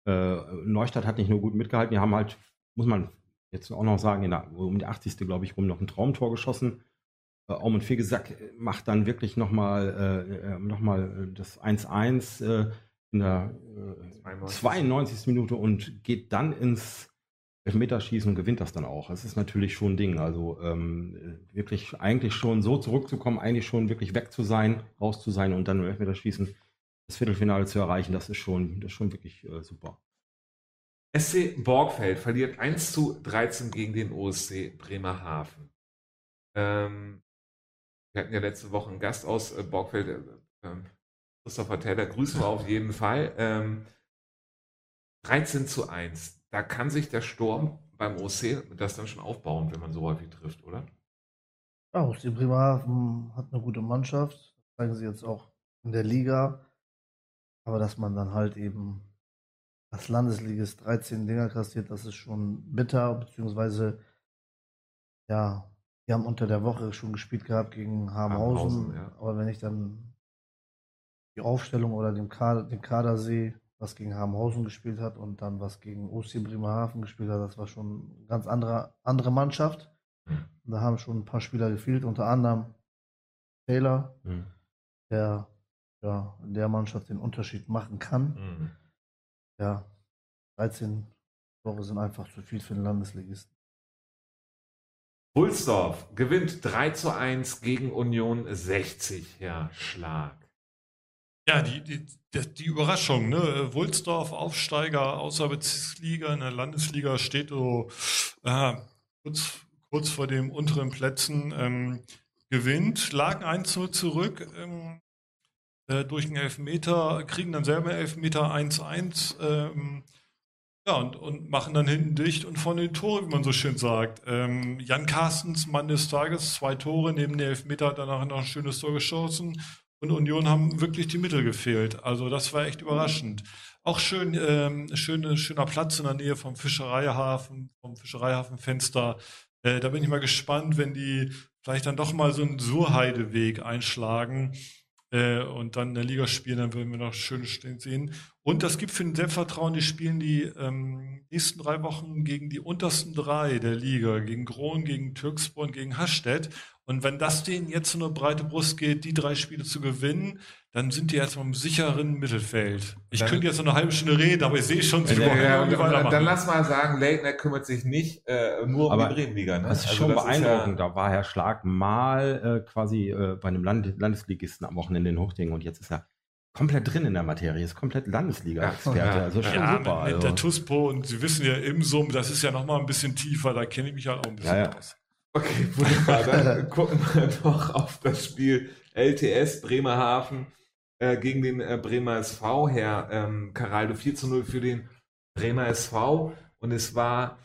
Speaker 2: Äh, Neustadt hat nicht nur gut mitgehalten, die haben halt, muss man jetzt auch noch sagen, der, um die 80. glaube ich rum noch ein Traumtor geschossen äh, Aum und Fegesack äh, macht dann wirklich nochmal äh, äh noch das 1-1 äh, in der äh, 92. Minute und geht dann ins Elfmeterschießen und gewinnt das dann auch. Das ist natürlich schon ein Ding. Also ähm, wirklich eigentlich schon so zurückzukommen, eigentlich schon wirklich weg zu sein, raus zu sein und dann im Elfmeterschießen das Viertelfinale zu erreichen, das ist schon, das ist schon wirklich äh, super.
Speaker 1: SC Borgfeld verliert 1 zu 13 gegen den OSC Bremerhaven. Ähm, wir hatten ja letzte Woche einen Gast aus äh, Borgfeld, äh, ähm, Christopher Taylor, grüßen wir auf jeden Fall. Ähm, 13 zu 1. Da kann sich der Sturm beim OC das dann schon aufbauen, wenn man so häufig trifft, oder?
Speaker 5: Ja, OC Bremerhaven hat eine gute Mannschaft. Das zeigen sie jetzt auch in der Liga. Aber dass man dann halt eben als Landesligist 13 Dinger kassiert, das ist schon bitter, beziehungsweise ja, die haben unter der Woche schon gespielt gehabt gegen Habenhausen. ja. Aber wenn ich dann die Aufstellung oder den Kader, den Kader sehe, was gegen Habenhausen gespielt hat und dann was gegen OC Bremerhaven gespielt hat, das war schon eine ganz andere, andere Mannschaft. Mhm. Da haben schon ein paar Spieler gefehlt, unter anderem Taylor, mhm. der ja, in der Mannschaft den Unterschied machen kann. Mhm. Ja, 13 Tore sind einfach zu viel für den Landesligisten.
Speaker 1: Wulsdorf gewinnt 3 zu 1 gegen Union 60, Herr Schlag.
Speaker 3: Ja, die, die, die Überraschung, ne? Wulsdorf, Aufsteiger außer Bezirksliga, in der Landesliga steht so äh, kurz, kurz vor den unteren Plätzen, ähm, gewinnt, lagen 1 zu zurück ähm, äh, durch einen Elfmeter, kriegen dann selber Elfmeter 1-1. Ähm, ja, und, und machen dann hinten dicht und vorne die Tore, wie man so schön sagt. Ähm, Jan Carstens, Mann des Tages, zwei Tore, neben der Elfmeter danach noch ein schönes Tor geschossen. Und Union haben wirklich die Mittel gefehlt. Also das war echt überraschend. Auch schön, ähm, schöne, schöner Platz in der Nähe vom Fischereihafen, vom Fischereihafenfenster. Äh, da bin ich mal gespannt, wenn die vielleicht dann doch mal so einen Surheideweg einschlagen äh, und dann in der Liga spielen, dann würden wir noch schöne Stehen sehen. Und das gibt für den Selbstvertrauen, die spielen die ähm, nächsten drei Wochen gegen die untersten drei der Liga, gegen Grohn, gegen Türkspor und gegen Hastedt. Und wenn das denen jetzt so eine breite Brust geht, die drei Spiele zu gewinnen, dann sind die erstmal im sicheren Mittelfeld. Ich dann, könnte jetzt noch eine halbe Stunde reden, aber ich sehe schon, sie
Speaker 1: ja, ja, dann, dann lass mal sagen, Leitner kümmert sich nicht äh, nur
Speaker 2: aber um die Bremenliga. Ne? Das ist also schon das beeindruckend. Ist ja da war Herr Schlag mal äh, quasi äh, bei einem Land Landesligisten am Wochenende in Hochding und jetzt ist er komplett drin in der Materie, ist komplett Landesliga-Experte. Ja,
Speaker 3: also schon ja, super. Mit, also. der TUSPO und Sie wissen ja im Summ, das ist ja nochmal ein bisschen tiefer, da kenne ich mich halt auch ein bisschen ja, aus.
Speaker 1: Okay, wunderbar. Dann gucken wir doch auf das Spiel LTS Bremerhaven äh, gegen den äh, Bremer SV, Herr ähm, Caraldo, 4 zu 0 für den Bremer SV. Und es war,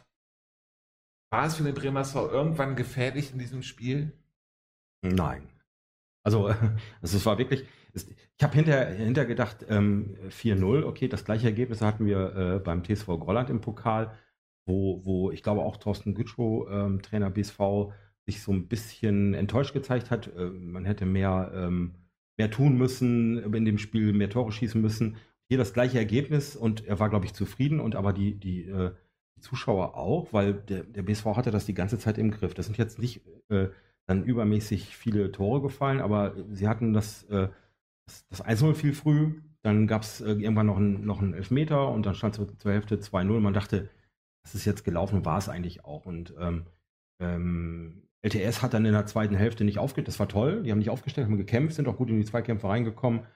Speaker 1: war es für den Bremer SV irgendwann gefährlich in diesem Spiel?
Speaker 2: Nein. Also, also es war wirklich, ich habe hinterher, hinterher gedacht, ähm, 4-0, okay, das gleiche Ergebnis hatten wir äh, beim TSV Grolland im Pokal, wo, wo ich glaube auch Thorsten Gütschow, ähm, Trainer BSV, sich so ein bisschen enttäuscht gezeigt hat. Äh, man hätte mehr, ähm, mehr tun müssen in dem Spiel, mehr Tore schießen müssen. Hier das gleiche Ergebnis und er war, glaube ich, zufrieden und aber die, die, äh, die Zuschauer auch, weil der, der BSV hatte das die ganze Zeit im Griff. Das sind jetzt nicht äh, dann übermäßig viele Tore gefallen, aber sie hatten das, äh, das, das 1-0 viel früh, dann gab es äh, irgendwann noch, ein, noch einen Elfmeter und dann stand es zur Hälfte 2-0. Man dachte, das ist jetzt gelaufen, war es eigentlich auch. Und ähm, ähm, LTS hat dann in der zweiten Hälfte nicht aufgestellt. Das war toll. Die haben nicht aufgestellt, haben gekämpft, sind auch gut in die Zweikämpfe reingekommen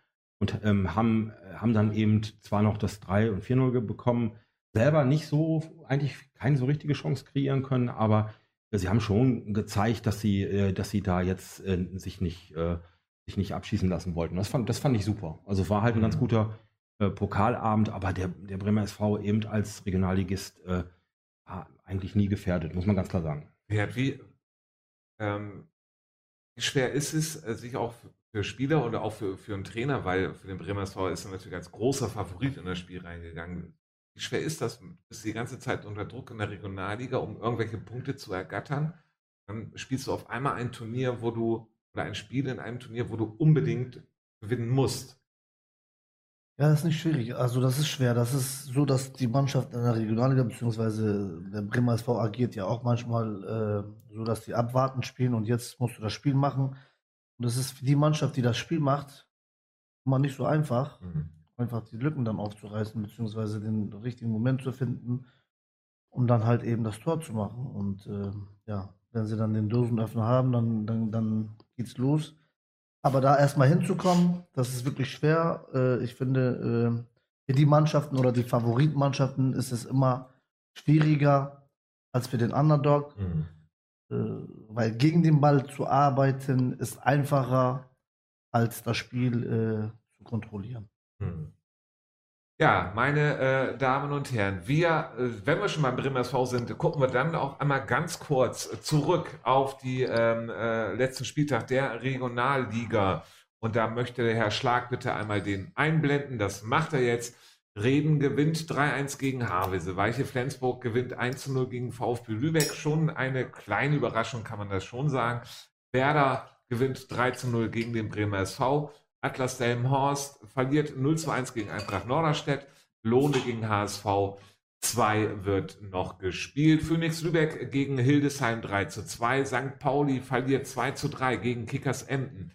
Speaker 2: und ähm, haben, haben dann eben zwar noch das 3 und 4-0 bekommen, selber nicht so, eigentlich keine so richtige Chance kreieren können, aber sie haben schon gezeigt, dass sie, äh, dass sie da jetzt äh, sich nicht, äh, sich nicht abschießen lassen wollten. Das fand, das fand ich super. Also war halt ein ganz mhm. guter äh, Pokalabend, aber der, der Bremer SV eben als Regionalligist äh, eigentlich nie gefährdet, muss man ganz klar sagen.
Speaker 1: Ja, wie, ähm, wie schwer ist es, äh, sich auch für Spieler oder auch für, für einen Trainer, weil für den Bremer SV ist er natürlich als großer Favorit in das Spiel reingegangen. Wie schwer ist das? Du bist die ganze Zeit unter Druck in der Regionalliga, um irgendwelche Punkte zu ergattern. Dann spielst du auf einmal ein Turnier, wo du, oder ein Spiel in einem Turnier, wo du unbedingt gewinnen musst.
Speaker 5: Ja, das ist nicht schwierig. Also das ist schwer. Das ist so, dass die Mannschaft in der Regionalliga beziehungsweise der Bremer SV agiert ja auch manchmal äh, so, dass die abwarten spielen und jetzt musst du das Spiel machen. Und das ist für die Mannschaft, die das Spiel macht, immer nicht so einfach, mhm. einfach die Lücken dann aufzureißen beziehungsweise den richtigen Moment zu finden, um dann halt eben das Tor zu machen. Und äh, ja, wenn sie dann den Dosenöffner haben, dann, dann, dann geht's los. Aber da erstmal hinzukommen, das ist wirklich schwer. Äh, ich finde, äh, für die Mannschaften oder die Favoritenmannschaften ist es immer schwieriger als für den Underdog. Mhm. Äh, weil gegen den Ball zu arbeiten ist einfacher als das Spiel zu kontrollieren. Mhm.
Speaker 1: Ja, meine äh, Damen und Herren, wir, äh, wenn wir schon beim Bremer SV sind, gucken wir dann auch einmal ganz kurz zurück auf die ähm, äh, letzten Spieltag der Regionalliga. Und da möchte der Herr Schlag bitte einmal den einblenden. Das macht er jetzt. Reden gewinnt 3-1 gegen Havese. Weiche Flensburg gewinnt 1-0 gegen VfB Lübeck. Schon eine kleine Überraschung, kann man das schon sagen. Werder gewinnt 3-0 gegen den Bremer SV. Atlas Delmenhorst verliert 0 zu 1 gegen Eintracht Norderstedt. Lohne gegen HSV 2 wird noch gespielt. Phoenix Lübeck gegen Hildesheim 3 zu 2. St. Pauli verliert 2 zu 3 gegen Kickers Emden.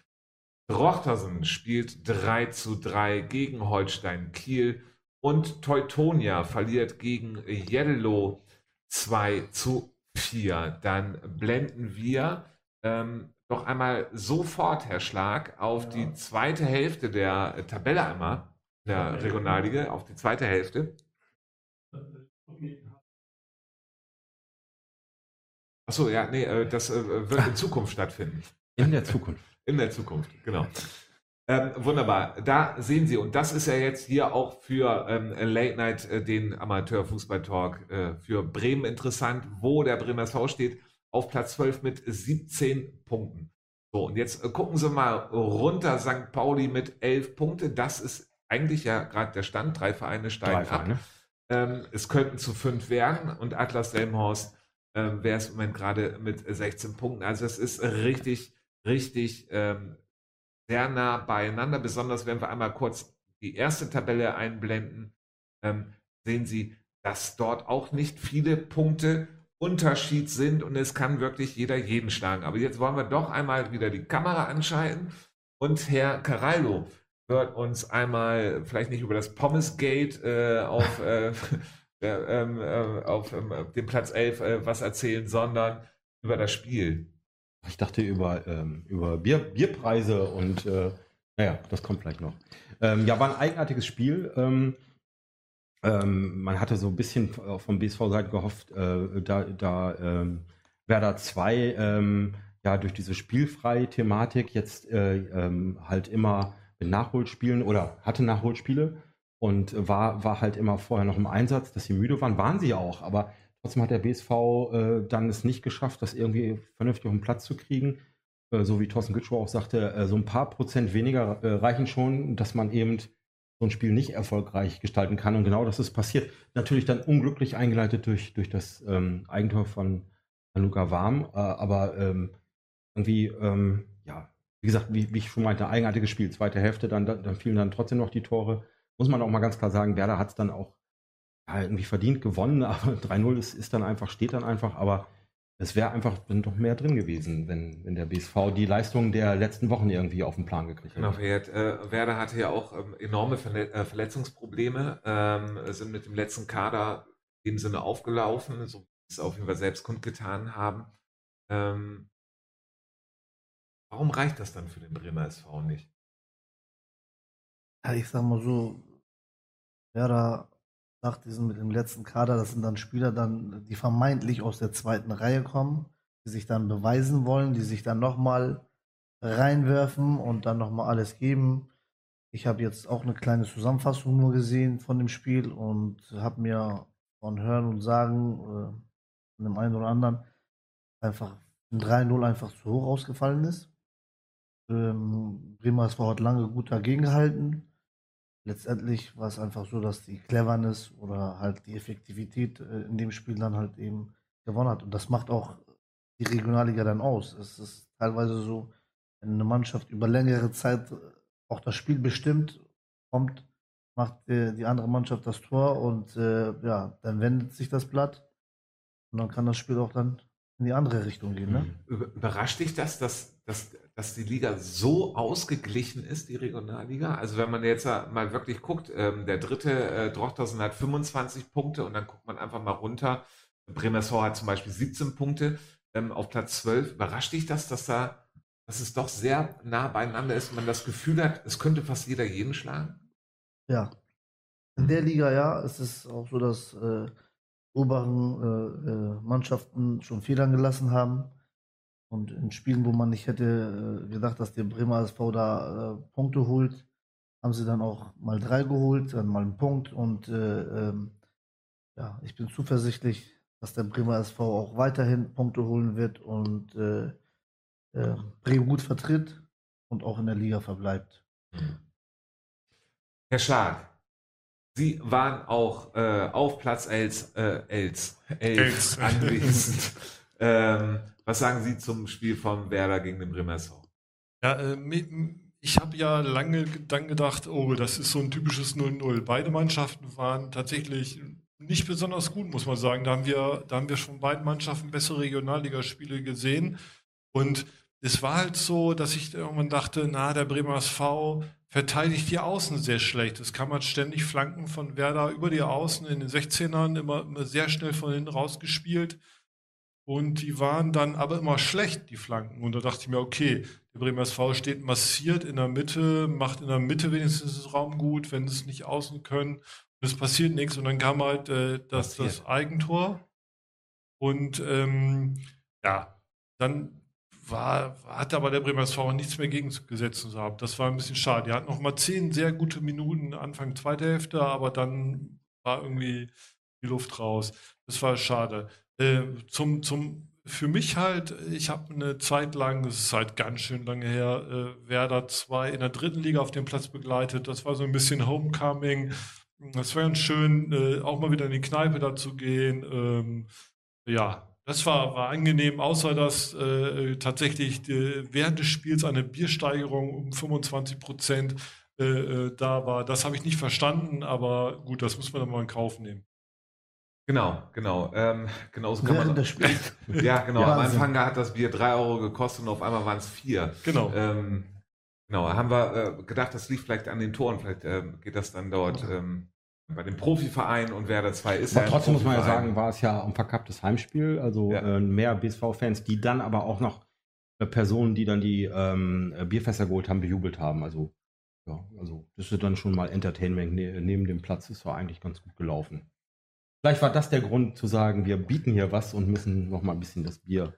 Speaker 1: Rochtersen spielt 3 zu 3 gegen Holstein Kiel. Und Teutonia verliert gegen Yellow 2 zu 4. Dann blenden wir ähm, doch einmal sofort, Herr Schlag, auf ja. die zweite Hälfte der Tabelle einmal, der Regionalliga, auf die zweite Hälfte. Achso, ja, nee, äh, das äh, wird in Zukunft stattfinden.
Speaker 2: In der Zukunft.
Speaker 1: In der Zukunft, genau. Ähm, wunderbar. Da sehen Sie, und das ist ja jetzt hier auch für ähm, Late Night, äh, den Amateur-Fußball-Talk äh, für Bremen interessant, wo der Bremer SV steht auf Platz 12 mit 17 Punkten. So, und jetzt äh, gucken Sie mal runter, St. Pauli mit 11 Punkte. Das ist eigentlich ja gerade der Stand. Drei Vereine steigen Drei Vereine. ab. Ähm, es könnten zu fünf werden und Atlas Delmhorst ähm, wäre es im Moment gerade mit 16 Punkten. Also es ist richtig, richtig ähm, sehr nah beieinander. Besonders wenn wir einmal kurz die erste Tabelle einblenden, ähm, sehen Sie, dass dort auch nicht viele Punkte Unterschied sind und es kann wirklich jeder jeden schlagen. Aber jetzt wollen wir doch einmal wieder die Kamera anschalten und Herr Caraldo wird uns einmal vielleicht nicht über das Pommesgate äh, auf, äh, ähm, äh, auf ähm, dem Platz 11 äh, was erzählen, sondern über das Spiel.
Speaker 2: Ich dachte über, ähm, über Bier, Bierpreise und äh, naja, das kommt vielleicht noch. Ähm, ja, war ein eigenartiges Spiel. Ähm, ähm, man hatte so ein bisschen vom BSV-Seite gehofft, äh, da, da ähm, Werder 2 ähm, ja durch diese spielfreie Thematik jetzt äh, ähm, halt immer mit Nachholspielen oder hatte Nachholspiele und war, war halt immer vorher noch im Einsatz, dass sie müde waren, waren sie auch, aber trotzdem hat der BSV äh, dann es nicht geschafft, das irgendwie vernünftig auf den Platz zu kriegen. Äh, so wie Thorsten Gütschow auch sagte, äh, so ein paar Prozent weniger äh, reichen schon, dass man eben so ein Spiel nicht erfolgreich gestalten kann. Und genau das ist passiert. Natürlich dann unglücklich eingeleitet durch, durch das ähm, Eigentor von Luca Warm, äh, aber ähm, irgendwie, ähm, ja, wie gesagt, wie, wie, ich schon meinte, eigenartiges Spiel. Zweite Hälfte, dann, dann fielen dann trotzdem noch die Tore. Muss man auch mal ganz klar sagen, Werder hat es dann auch ja, irgendwie verdient gewonnen, aber 3-0 ist, ist dann einfach, steht dann einfach, aber es wäre einfach doch mehr drin gewesen, wenn, wenn der BSV die Leistung der letzten Wochen irgendwie auf den Plan gekriegt hätte.
Speaker 1: Genau, äh, Werder hatte ja auch ähm, enorme Verle äh, Verletzungsprobleme, ähm, sind mit dem letzten Kader in dem Sinne aufgelaufen, so wie es auf jeden Fall selbst kundgetan haben. Ähm, warum reicht das dann für den Bremer SV nicht?
Speaker 5: Ja, ich sag mal so, Werder sagt, die sind mit dem letzten Kader, das sind dann Spieler dann, die vermeintlich aus der zweiten Reihe kommen, die sich dann beweisen wollen, die sich dann nochmal reinwerfen und dann nochmal alles geben. Ich habe jetzt auch eine kleine Zusammenfassung nur gesehen von dem Spiel und habe mir von Hören und Sagen äh, von dem einen oder anderen einfach ein 3-0 einfach zu hoch ausgefallen ist. Ähm, Bremer SV hat lange gut dagegen gehalten letztendlich war es einfach so, dass die Cleverness oder halt die Effektivität äh, in dem Spiel dann halt eben gewonnen hat. Und das macht auch die Regionalliga dann aus. Es ist teilweise so, wenn eine Mannschaft über längere Zeit äh, auch das Spiel bestimmt, kommt, macht äh, die andere Mannschaft das Tor und äh, ja, dann wendet sich das Blatt und dann kann das Spiel auch dann in die andere Richtung gehen. Ne?
Speaker 1: Überrascht dich das, dass, dass dass die Liga so ausgeglichen ist, die Regionalliga. Also wenn man jetzt mal wirklich guckt, ähm, der dritte äh, Drochtersen hat 25 Punkte und dann guckt man einfach mal runter. Bremersau hat zum Beispiel 17 Punkte ähm, auf Platz 12. Überrascht dich das, dass da, dass es doch sehr nah beieinander ist und man das Gefühl hat, es könnte fast jeder jeden schlagen?
Speaker 5: Ja. In der Liga ja. Es ist auch so, dass äh, oberen äh, äh Mannschaften schon Federn gelassen haben und in Spielen, wo man nicht hätte äh, gedacht, dass der Bremer SV da äh, Punkte holt, haben sie dann auch mal drei geholt, dann mal einen Punkt. Und äh, ähm, ja, ich bin zuversichtlich, dass der Bremer SV auch weiterhin Punkte holen wird und äh, äh, Bremen gut vertritt und auch in der Liga verbleibt.
Speaker 1: Herr Schlag, Sie waren auch äh, auf Platz 11, äh, 11, 11 anwesend. ähm, was sagen Sie zum Spiel von Werder gegen den Bremer?
Speaker 3: Ja, äh, ich habe ja lange dann gedacht, oh, das ist so ein typisches 0-0. Beide Mannschaften waren tatsächlich nicht besonders gut, muss man sagen. Da haben wir, da haben wir schon beiden Mannschaften bessere Regionalligaspiele gesehen. Und es war halt so, dass ich irgendwann dachte, na, der Bremer SV verteidigt die Außen sehr schlecht. Es kam halt ständig Flanken von Werder über die Außen in den 16ern, immer, immer sehr schnell von hinten rausgespielt. Und die waren dann aber immer schlecht, die Flanken. Und da dachte ich mir, okay, der Bremer SV steht massiert in der Mitte, macht in der Mitte wenigstens das Raum gut, wenn sie es nicht außen können. Und es passiert nichts. Und dann kam halt äh, das, das Eigentor. Und ähm, ja, dann war, hat aber der Bremer SV nichts mehr gegengesetzt zu haben. Das war ein bisschen schade. Die hatten noch mal zehn sehr gute Minuten Anfang zweiter Hälfte, aber dann war irgendwie die Luft raus. Das war schade. Äh, zum, zum, für mich halt, ich habe eine Zeit lang, das ist halt ganz schön lange her, äh, Werder 2 in der dritten Liga auf dem Platz begleitet. Das war so ein bisschen Homecoming. Das war ganz schön, äh, auch mal wieder in die Kneipe dazu gehen. Ähm, ja, das war, war angenehm, außer dass äh, tatsächlich die, während des Spiels eine Biersteigerung um 25 Prozent äh, äh, da war. Das habe ich nicht verstanden, aber gut, das muss man dann mal in Kauf nehmen.
Speaker 1: Genau, genau. Ähm, genauso kann man. Das Spiel. ja, genau. Ja, Am Anfang hat das Bier 3 Euro gekostet und auf einmal waren es 4.
Speaker 3: Genau.
Speaker 1: Ähm, genau, haben wir äh, gedacht, das liegt vielleicht an den Toren. Vielleicht ähm, geht das dann dort ähm, bei dem Profiverein und wer da zwei ist.
Speaker 2: Aber trotzdem muss man ja sagen, war es ja ein verkapptes Heimspiel. Also ja. äh, mehr BSV-Fans, die dann aber auch noch äh, Personen, die dann die ähm, Bierfässer geholt haben, bejubelt haben. Also, ja, also das ist dann schon mal Entertainment ne neben dem Platz. Ist war eigentlich ganz gut gelaufen. Vielleicht war das der Grund zu sagen, wir bieten hier was und müssen noch mal ein bisschen das Bier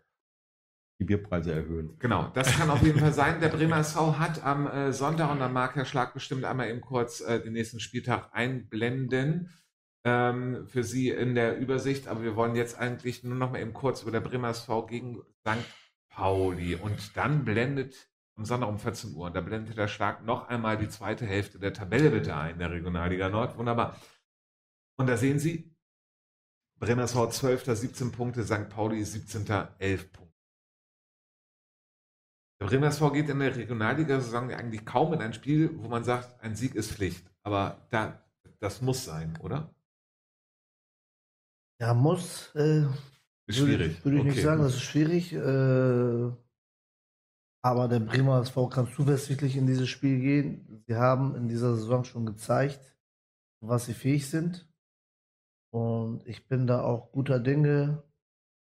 Speaker 2: die Bierpreise erhöhen.
Speaker 1: Genau, das kann auf jeden Fall sein. Der Bremer SV hat am äh, Sonntag, und dann mag Herr Schlag bestimmt einmal eben kurz äh, den nächsten Spieltag einblenden ähm, für Sie in der Übersicht. Aber wir wollen jetzt eigentlich nur noch mal eben kurz über der Bremer SV gegen St. Pauli. Und dann blendet am Sonntag um 14 Uhr, und da blendet der Schlag noch einmal die zweite Hälfte der Tabelle bitte ein, der Regionalliga Nord. Wunderbar. Und da sehen Sie, Bremer SV 12. 17 Punkte, St. Pauli 17. 11 Punkte. Der Bremer SV geht in der Regionalliga-Saison eigentlich kaum in ein Spiel, wo man sagt, ein Sieg ist Pflicht. Aber da, das muss sein, oder?
Speaker 5: Ja, muss. Äh,
Speaker 1: ist schwierig.
Speaker 5: Würde, ich okay. nicht sagen, das ist schwierig. Äh, aber der Bremer SV kann zuversichtlich in dieses Spiel gehen. Sie haben in dieser Saison schon gezeigt, was sie fähig sind. Und ich bin da auch guter Dinge,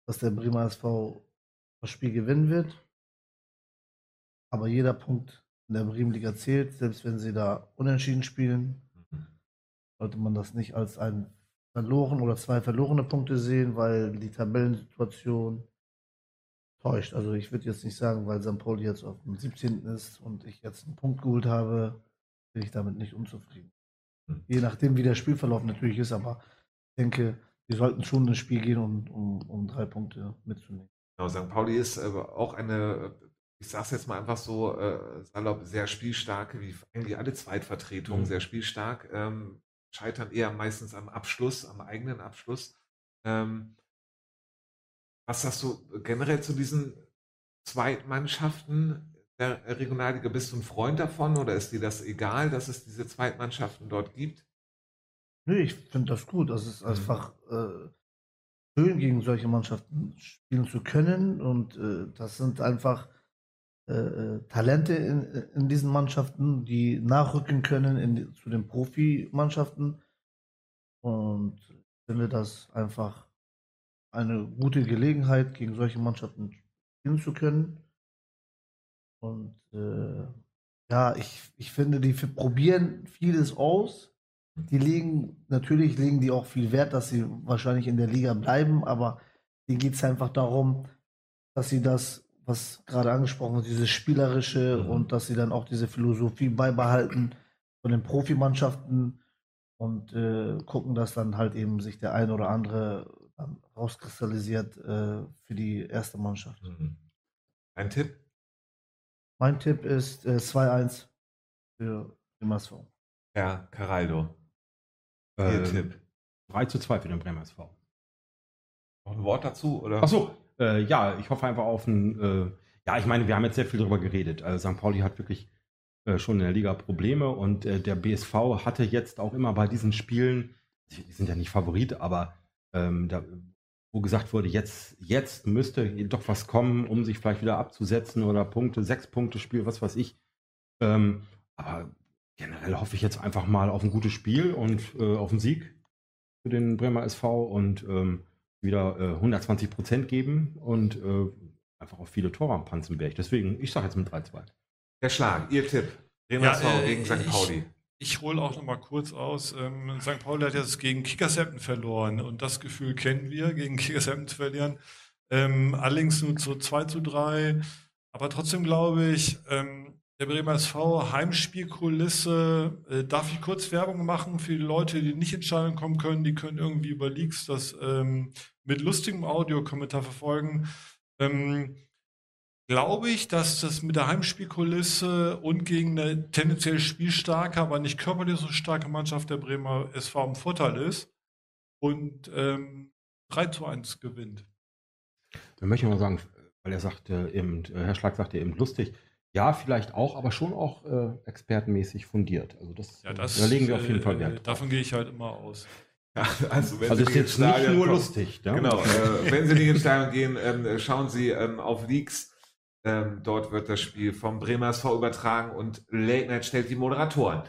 Speaker 5: dass der Bremer SV das Spiel gewinnen wird. Aber jeder Punkt in der Bremenliga zählt, selbst wenn sie da unentschieden spielen, sollte man das nicht als ein verloren oder zwei verlorene Punkte sehen, weil die Tabellensituation täuscht. Also ich würde jetzt nicht sagen, weil St. Pauli jetzt auf dem 17. ist und ich jetzt einen Punkt geholt habe, bin ich damit nicht unzufrieden. Mhm. Je nachdem, wie der Spielverlauf natürlich ist, aber denke, wir sollten schon ins Spiel gehen, um, um, um drei Punkte mitzunehmen.
Speaker 1: Genau, St. Pauli ist äh, auch eine ich sage es jetzt mal einfach so äh, salopp, sehr spielstarke, wie eigentlich alle Zweitvertretungen, mhm. sehr spielstark, ähm, scheitern eher meistens am Abschluss, am eigenen Abschluss. Ähm, was sagst du generell zu diesen Zweitmannschaften der Regionalliga? Bist du ein Freund davon oder ist dir das egal, dass es diese Zweitmannschaften dort gibt?
Speaker 5: Nee, ich finde das gut. Das ist mhm. einfach äh, schön, gegen solche Mannschaften spielen zu können. Und äh, das sind einfach äh, äh, Talente in, in, diesen Mannschaften, die nachrücken können in, zu den Profimannschaften. Und ich finde das einfach eine gute Gelegenheit, gegen solche Mannschaften spielen zu können. Und äh, ja, ich, ich finde, die probieren vieles aus. Die legen, natürlich legen die auch viel Wert, dass sie wahrscheinlich in der Liga bleiben, aber denen geht es einfach darum, dass sie das was gerade angesprochen ist, dieses Spielerische mhm. und dass sie dann auch diese Philosophie beibehalten von den Profimannschaften und äh, gucken, dass dann halt eben sich der ein oder andere dann rauskristallisiert äh, für die erste Mannschaft. Mhm.
Speaker 1: Ein Tipp?
Speaker 5: Mein Tipp ist äh, 2-1 für den MSV.
Speaker 1: Ja, Caraldo.
Speaker 2: Ihr Tipp. 3 zu 2 für den Bremer SV.
Speaker 1: Noch ein Wort dazu? Oder?
Speaker 2: Achso, äh, ja, ich hoffe einfach auf ein. Äh, ja, ich meine, wir haben jetzt sehr viel darüber geredet. Also St. Pauli hat wirklich äh, schon in der Liga Probleme und äh, der BSV hatte jetzt auch immer bei diesen Spielen, die sind ja nicht Favorit, aber ähm, da, wo gesagt wurde, jetzt, jetzt müsste doch was kommen, um sich vielleicht wieder abzusetzen oder Punkte, sechs Punkte Spiel, was weiß ich. Ähm, aber generell hoffe ich jetzt einfach mal auf ein gutes Spiel und äh, auf einen Sieg für den Bremer SV und ähm, wieder äh, 120 Prozent geben und äh, einfach auch viele Tore am Panzenberg. Deswegen, ich sage jetzt mit 3-2.
Speaker 1: Der Schlag, Ihr Tipp. Bremer ja, äh, gegen St. Pauli.
Speaker 3: Ich, ich hole auch noch mal kurz aus. Ähm, St. Pauli hat jetzt gegen Kickershemden verloren und das Gefühl kennen wir, gegen Kickershemden zu verlieren. Ähm, allerdings nur zu 2 zu 3. Aber trotzdem glaube ich, ähm, der Bremer SV, Heimspielkulisse. Äh, darf ich kurz Werbung machen für die Leute, die nicht ins Stadion kommen können? Die können irgendwie über Leaks das ähm, mit lustigem Audiokommentar verfolgen. Ähm, glaube ich, dass das mit der Heimspielkulisse und gegen eine tendenziell spielstarke, aber nicht körperlich so starke Mannschaft der Bremer SV im Vorteil ist und ähm, 3 zu 1 gewinnt.
Speaker 2: Da möchte ich mal sagen, weil er sagte eben, äh, Herr Schlag sagte eben lustig, ja, vielleicht auch, aber schon auch äh, expertenmäßig fundiert. Also das,
Speaker 3: ja, das
Speaker 2: da legen wir auf jeden Fall Wert.
Speaker 3: Äh, davon gehe ich halt immer aus.
Speaker 1: Ja, also, wenn
Speaker 2: also Sie ist jetzt nicht nur kommen, lustig.
Speaker 1: Ja? Genau, äh, wenn Sie nicht ins Stadion gehen, ähm, schauen Sie ähm, auf Leaks. Ähm, dort wird das Spiel vom Bremer SV übertragen und Late Night stellt die Moderatoren.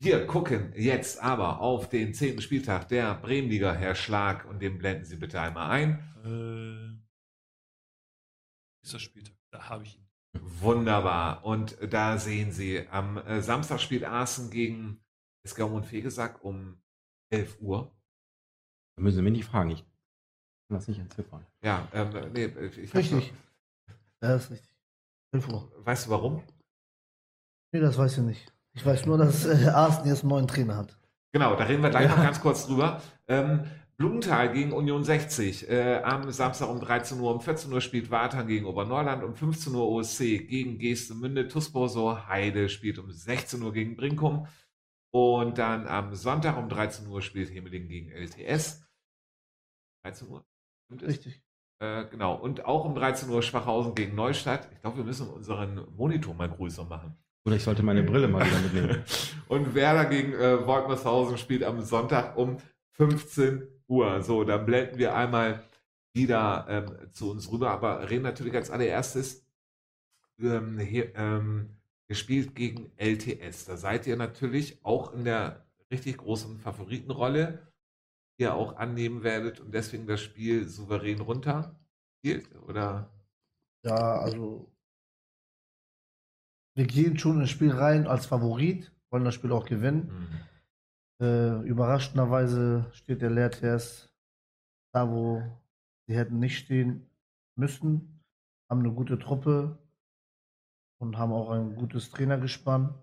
Speaker 1: Wir gucken jetzt aber auf den zehnten Spieltag der Bremenliga, Herr Schlag, und den blenden Sie bitte einmal ein.
Speaker 3: Äh, ist das Spieltag? Da habe ich ihn.
Speaker 1: Wunderbar. Und da sehen Sie, am äh, Samstag spielt Arsen gegen SG und Fegesack um 11 Uhr.
Speaker 2: Da müssen Sie mich nicht fragen. Ich kann das nicht entziffern.
Speaker 1: Ja, ähm, nee,
Speaker 5: ich Richtig. Ja, ist richtig.
Speaker 1: 11 Uhr. Weißt du warum?
Speaker 5: Nee, das weiß ich nicht. Ich weiß nur, dass äh, Arsenal jetzt einen neuen Trainer hat.
Speaker 1: Genau, da reden wir gleich ja. noch ganz kurz drüber. Ähm, Blumenthal gegen Union 60. Äh, am Samstag um 13 Uhr, um 14 Uhr spielt Wartan gegen Oberneuland, um 15 Uhr OSC gegen Geestemünde. Tusboso Heide spielt um 16 Uhr gegen Brinkum. Und dann am Sonntag um 13 Uhr spielt Hemeling gegen LTS. 13 Uhr.
Speaker 5: Richtig.
Speaker 1: Äh, genau. Und auch um 13 Uhr Schwachhausen gegen Neustadt. Ich glaube, wir müssen unseren Monitor mal größer machen.
Speaker 2: Oder ich sollte meine Brille mal wieder mitnehmen.
Speaker 1: und Werder gegen äh, Wolkmershausen spielt am Sonntag um 15 Uhr. So, dann blenden wir einmal wieder ähm, zu uns rüber, aber reden natürlich als allererstes ähm, hier, ähm, gespielt gegen LTS. Da seid ihr natürlich auch in der richtig großen Favoritenrolle, die ihr auch annehmen werdet und deswegen das Spiel souverän runter spielt, oder?
Speaker 5: Ja, also wir gehen schon ins Spiel rein als Favorit, wollen das Spiel auch gewinnen. Mhm. Äh, überraschenderweise steht der Lehrters da, wo sie hätten nicht stehen müssen, haben eine gute Truppe und haben auch ein gutes Trainergespann.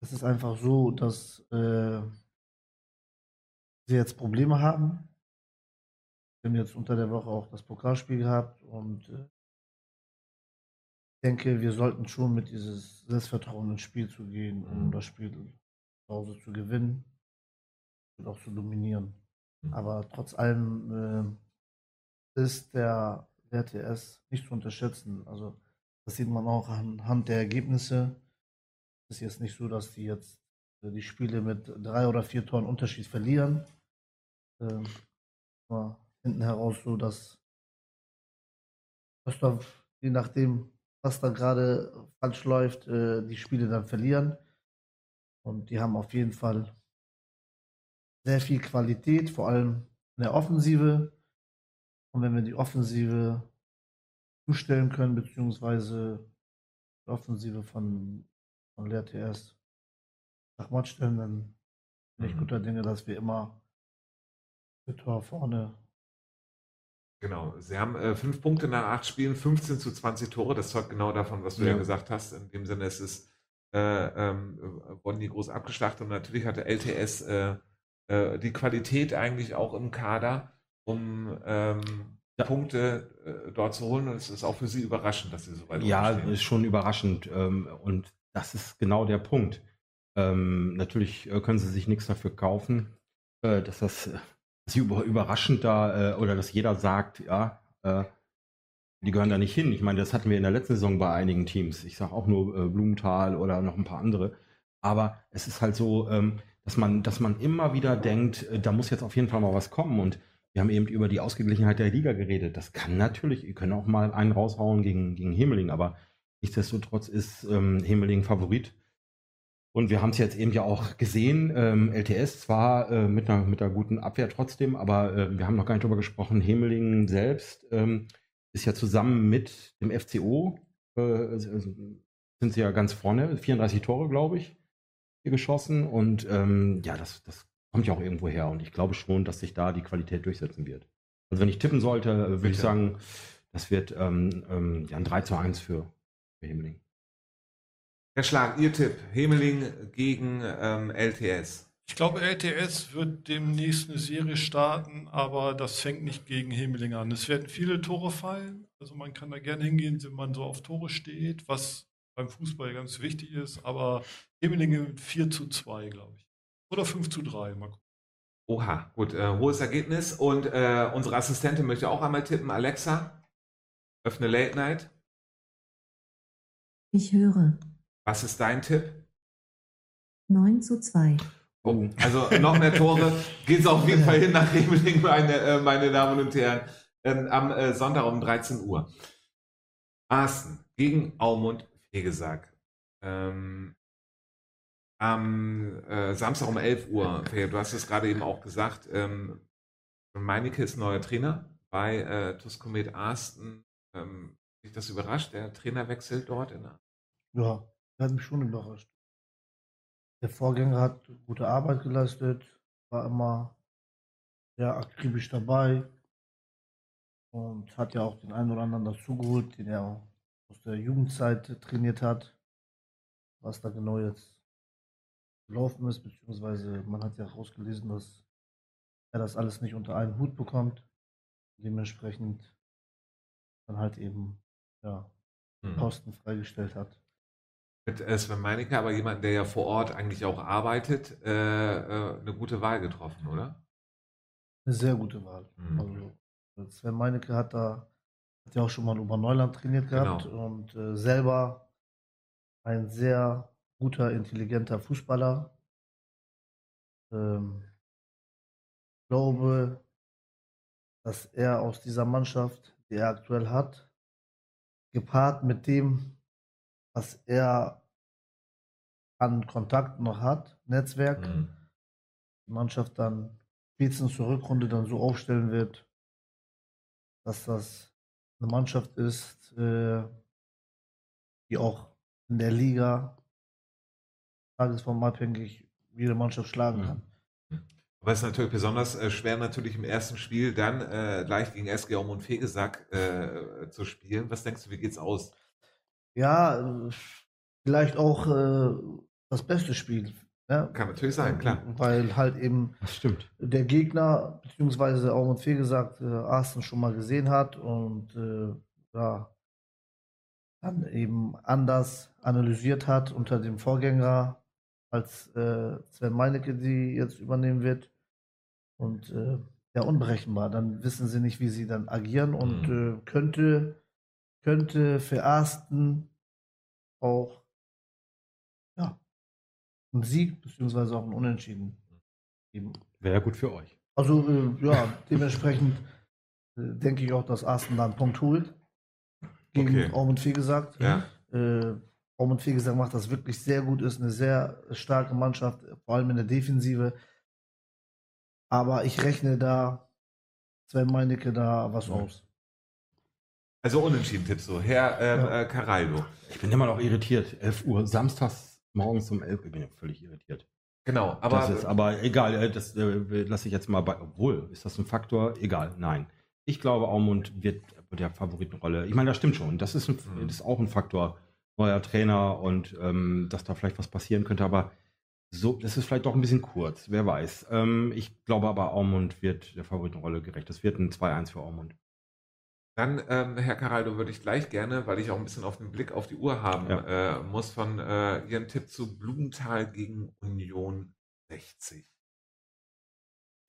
Speaker 5: Es ist einfach so, dass äh, sie jetzt Probleme haben. Wir haben jetzt unter der Woche auch das Pokalspiel gehabt und äh, denke, wir sollten schon mit dieses Selbstvertrauen ins Spiel zu gehen, um mhm. das Spiel zu Hause zu gewinnen und auch zu dominieren. Mhm. Aber trotz allem äh, ist der RTS nicht zu unterschätzen. Also das sieht man auch anhand der Ergebnisse. Es ist jetzt nicht so, dass die jetzt äh, die Spiele mit drei oder vier Toren Unterschied verlieren. Ähm, hinten heraus so, dass Rostov, je nachdem, was da gerade falsch läuft, äh, die Spiele dann verlieren. Und die haben auf jeden Fall sehr viel Qualität, vor allem in der Offensive. Und wenn wir die Offensive zustellen können, beziehungsweise die Offensive von, von Leer TS nach Matt stellen, dann bin ich mhm. guter Dinge, dass wir immer mit Tor vorne
Speaker 1: Genau, sie haben äh, fünf Punkte nach acht Spielen, 15 zu 20 Tore. Das zeugt genau davon, was du ja, ja gesagt hast. In dem Sinne, es ist, wurden die groß abgeschlachtet und natürlich hatte LTS äh, äh, die Qualität eigentlich auch im Kader, um ähm, ja. Punkte äh, dort zu holen. Und es ist auch für sie überraschend, dass sie so weit
Speaker 2: Ja, ist schon überraschend. Ähm, und das ist genau der Punkt. Ähm, natürlich äh, können sie sich nichts dafür kaufen, dass das sie über, überraschend da äh, oder dass jeder sagt, ja, äh, die gehören da nicht hin. Ich meine, das hatten wir in der letzten Saison bei einigen Teams. Ich sage auch nur äh, Blumenthal oder noch ein paar andere. Aber es ist halt so, ähm, dass man, dass man immer wieder denkt, äh, da muss jetzt auf jeden Fall mal was kommen. Und wir haben eben über die Ausgeglichenheit der Liga geredet. Das kann natürlich, ihr könnt auch mal einen raushauen gegen, gegen Hemeling, aber nichtsdestotrotz ist ähm, Hemeling Favorit. Und wir haben es jetzt eben ja auch gesehen, ähm, LTS zwar äh, mit, einer, mit einer guten Abwehr trotzdem, aber äh, wir haben noch gar nicht darüber gesprochen, Hemeling selbst ähm, ist ja zusammen mit dem FCO, äh, sind sie ja ganz vorne, 34 Tore, glaube ich, hier geschossen. Und ähm, ja, das, das kommt ja auch irgendwo her. Und ich glaube schon, dass sich da die Qualität durchsetzen wird. Also wenn ich tippen sollte, äh, würde ich sagen, das wird ähm, ähm, ja, ein 3 zu 1 für, für Hemeling.
Speaker 1: Herr Schlag, Ihr Tipp, Hemeling gegen ähm, LTS.
Speaker 3: Ich glaube, LTS wird demnächst eine Serie starten, aber das fängt nicht gegen Hemeling an. Es werden viele Tore fallen, also man kann da gerne hingehen, wenn man so auf Tore steht, was beim Fußball ganz wichtig ist, aber Hemeling 4 zu 2, glaube ich. Oder 5 zu 3, mal gucken.
Speaker 1: Oha, gut, äh, hohes Ergebnis. Und äh, unsere Assistentin möchte auch einmal tippen. Alexa, öffne Late Night.
Speaker 4: Ich höre.
Speaker 1: Was ist dein Tipp?
Speaker 4: 9 zu 2.
Speaker 1: Oh, also noch mehr Tore. Geht es auf jeden Fall hin nach Hemeling, meine, äh, meine Damen und Herren. Ähm, am äh, Sonntag um 13 Uhr. Arsten gegen Aumund Fegesack. Ähm, am äh, Samstag um 11 Uhr. Du hast es gerade eben auch gesagt. Ähm, Meinecke ist neuer Trainer bei äh, Tuskomet Arsten. Ähm, dich das überrascht, der Trainerwechsel dort in der
Speaker 5: Ja, hat mich schon überrascht. Der Vorgänger hat gute Arbeit geleistet, war immer sehr akribisch dabei. und hat ja auch den einen oder anderen dazugeholt, den er aus der Jugendzeit trainiert hat. Was da genau jetzt gelaufen ist, beziehungsweise man hat ja rausgelesen, dass er das alles nicht unter einen Hut bekommt. Dementsprechend dann halt eben ja, hm. Posten freigestellt hat.
Speaker 1: Mit äh, Sven Meinecke, aber jemand, der ja vor Ort eigentlich auch arbeitet, äh, äh, eine gute Wahl getroffen, oder?
Speaker 5: Eine sehr gute Wahl. Mhm. Also Sven Meinecke hat da hat ja auch schon mal in Oberneuland trainiert gehabt genau. und äh, selber ein sehr guter, intelligenter Fußballer. Ähm, ich glaube, dass er aus dieser Mannschaft, die er aktuell hat, gepaart mit dem, was er an Kontakt noch hat, Netzwerk, mhm. die Mannschaft dann spätestens zur Rückrunde dann so aufstellen wird, dass das eine Mannschaft ist, äh, die auch in der Liga tagesformabhängig jede Mannschaft schlagen kann.
Speaker 1: Aber es ist natürlich besonders äh, schwer, natürlich im ersten Spiel dann äh, gleich gegen SG Aum und Fegesack äh, zu spielen. Was denkst du, wie geht's aus?
Speaker 5: Ja, vielleicht auch äh, das beste Spiel.
Speaker 1: Ne? Kann natürlich sein, klar.
Speaker 5: Weil halt eben
Speaker 2: das stimmt.
Speaker 5: der Gegner, beziehungsweise Aum und Fegesack, äh, Arsten schon mal gesehen hat und äh, ja, dann eben anders analysiert hat unter dem Vorgänger als äh, Sven Meinecke, die jetzt übernehmen wird. Und äh, ja, unberechenbar. Dann wissen sie nicht, wie sie dann agieren und mhm. äh, könnte, könnte für Ersten auch ja, ein Sieg beziehungsweise auch ein Unentschieden
Speaker 2: geben. Wäre gut für euch.
Speaker 5: Also äh, ja, dementsprechend äh, denke ich auch, dass Arsten da einen Punkt holt. Gegen okay. Aumund Vieh gesagt.
Speaker 1: Ja.
Speaker 5: Äh, Vieh gesagt macht das wirklich sehr gut, ist eine sehr starke Mannschaft, vor allem in der Defensive. Aber ich rechne da Sven Meinecke da was aus.
Speaker 1: Also unentschieden tippst du. Herr ähm, ja. äh, Caraldo.
Speaker 2: Ich bin immer noch irritiert. 11 Uhr, samstags morgens um 11 Uhr, ich bin ja völlig irritiert.
Speaker 1: Genau,
Speaker 2: aber. Das ist aber egal, äh, das äh, lasse ich jetzt mal bei. Obwohl, ist das ein Faktor? Egal, nein. Ich glaube, Aumund wird der Favoritenrolle. Ich meine, das stimmt schon. Das ist, ein, mhm. das ist auch ein Faktor. Neuer Trainer und ähm, dass da vielleicht was passieren könnte, aber so, das ist vielleicht doch ein bisschen kurz, wer weiß. Ähm, ich glaube aber, Aumund wird der Favoritenrolle gerecht. Das wird ein 2-1 für Aumund.
Speaker 1: Dann, ähm, Herr Caraldo, würde ich gleich gerne, weil ich auch ein bisschen auf den Blick auf die Uhr haben ja. äh, muss, von äh, Ihren Tipp zu Blumenthal gegen Union 60.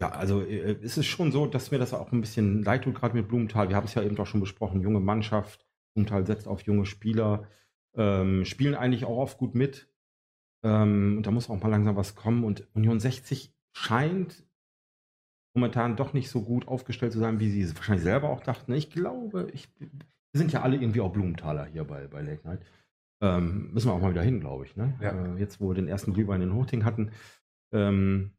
Speaker 2: Ja, also äh, ist es schon so, dass mir das auch ein bisschen leid tut, gerade mit Blumenthal. Wir haben es ja eben doch schon besprochen, junge Mannschaft. Blumenthal setzt auf junge Spieler, ähm, spielen eigentlich auch oft gut mit. Ähm, und da muss auch mal langsam was kommen. Und Union 60 scheint momentan doch nicht so gut aufgestellt zu sein, wie sie es wahrscheinlich selber auch dachten. Ich glaube, ich, wir sind ja alle irgendwie auch Blumenthaler hier bei, bei Late Night. Ähm, müssen wir auch mal wieder hin, glaube ich. Ne? Ja. Äh, jetzt, wo wir den ersten Glühwein in Hochting hatten. Ähm,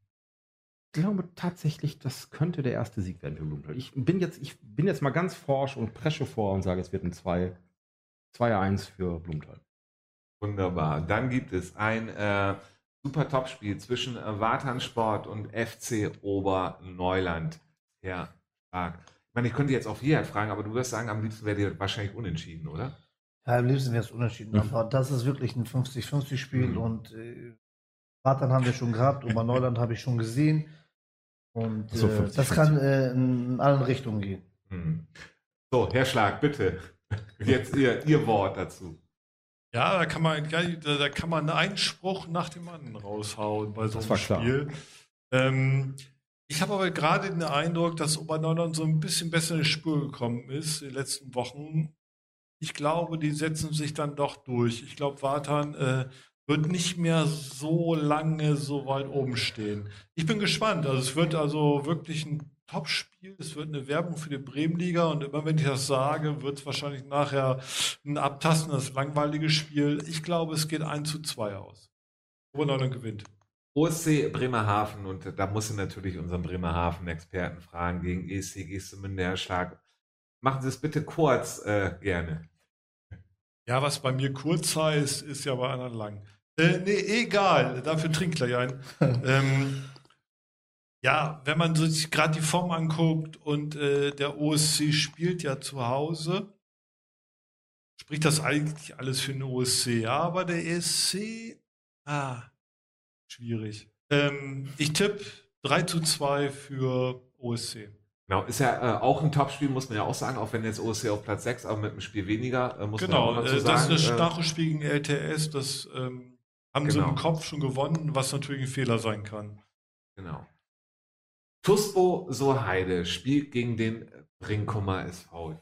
Speaker 2: ich glaube tatsächlich, das könnte der erste Sieg werden für Blumenthal. Ich bin jetzt, ich bin jetzt mal ganz forsch und presche vor und sage, es wird ein 2-1 für Blumenthal.
Speaker 1: Wunderbar. Dann gibt es ein äh, super Topspiel zwischen äh, Wartan Sport und FC Oberneuland. Ja, stark. Ich meine, ich könnte jetzt auf Hierheit fragen, aber du wirst sagen, am liebsten wäre dir wahrscheinlich unentschieden, oder?
Speaker 5: Ja, am liebsten wäre es unentschieden. Mhm. Aber das ist wirklich ein 50-50-Spiel mhm. und äh, Wartan haben wir schon gehabt, Oberneuland habe ich schon gesehen. Und so, 50, äh, das kann äh, in allen Richtungen gehen.
Speaker 1: Mhm. So, Herr Schlag, bitte. Jetzt Ihr, Ihr Wort dazu.
Speaker 3: Ja, da kann man, da kann man einen Spruch nach dem anderen raushauen bei so einem Spiel. Ähm, ich habe aber gerade den Eindruck, dass Oberneuland so ein bisschen besser in die Spur gekommen ist in den letzten Wochen. Ich glaube, die setzen sich dann doch durch. Ich glaube, Watan äh, wird nicht mehr so lange so weit oben stehen. Ich bin gespannt. Also es wird also wirklich ein Top-Spiel. Es wird eine Werbung für die Bremenliga und immer wenn ich das sage, wird es wahrscheinlich nachher ein abtastendes, langweiliges Spiel. Ich glaube, es geht 1 zu 2 aus. Oberneudern gewinnt.
Speaker 1: OSC Bremerhaven und da muss ich natürlich unseren Bremerhaven-Experten fragen gegen ESC Gestemünde, Schlag. Machen Sie es bitte kurz äh, gerne.
Speaker 3: Ja, was bei mir kurz heißt, ist ja bei anderen lang. Äh, nee, egal, dafür trinkt gleich ein. ähm, Ja, wenn man sich gerade die Form anguckt und äh, der OSC spielt ja zu Hause, spricht das eigentlich alles für den OSC. Ja, aber der ESC, ah, schwierig. Ähm, ich tippe 3 zu 2 für OSC.
Speaker 1: Genau, ist ja äh, auch ein Topspiel, muss man ja auch sagen, auch wenn jetzt OSC auf Platz 6, aber mit einem Spiel weniger, äh, muss
Speaker 3: genau,
Speaker 1: man
Speaker 3: auch dazu
Speaker 1: sagen. Genau,
Speaker 3: das ist das starke Spiel gegen LTS, das ähm, haben genau. sie im Kopf schon gewonnen, was natürlich ein Fehler sein kann.
Speaker 1: Genau. Tuspo Soheide spielt gegen den Brinkummer SV.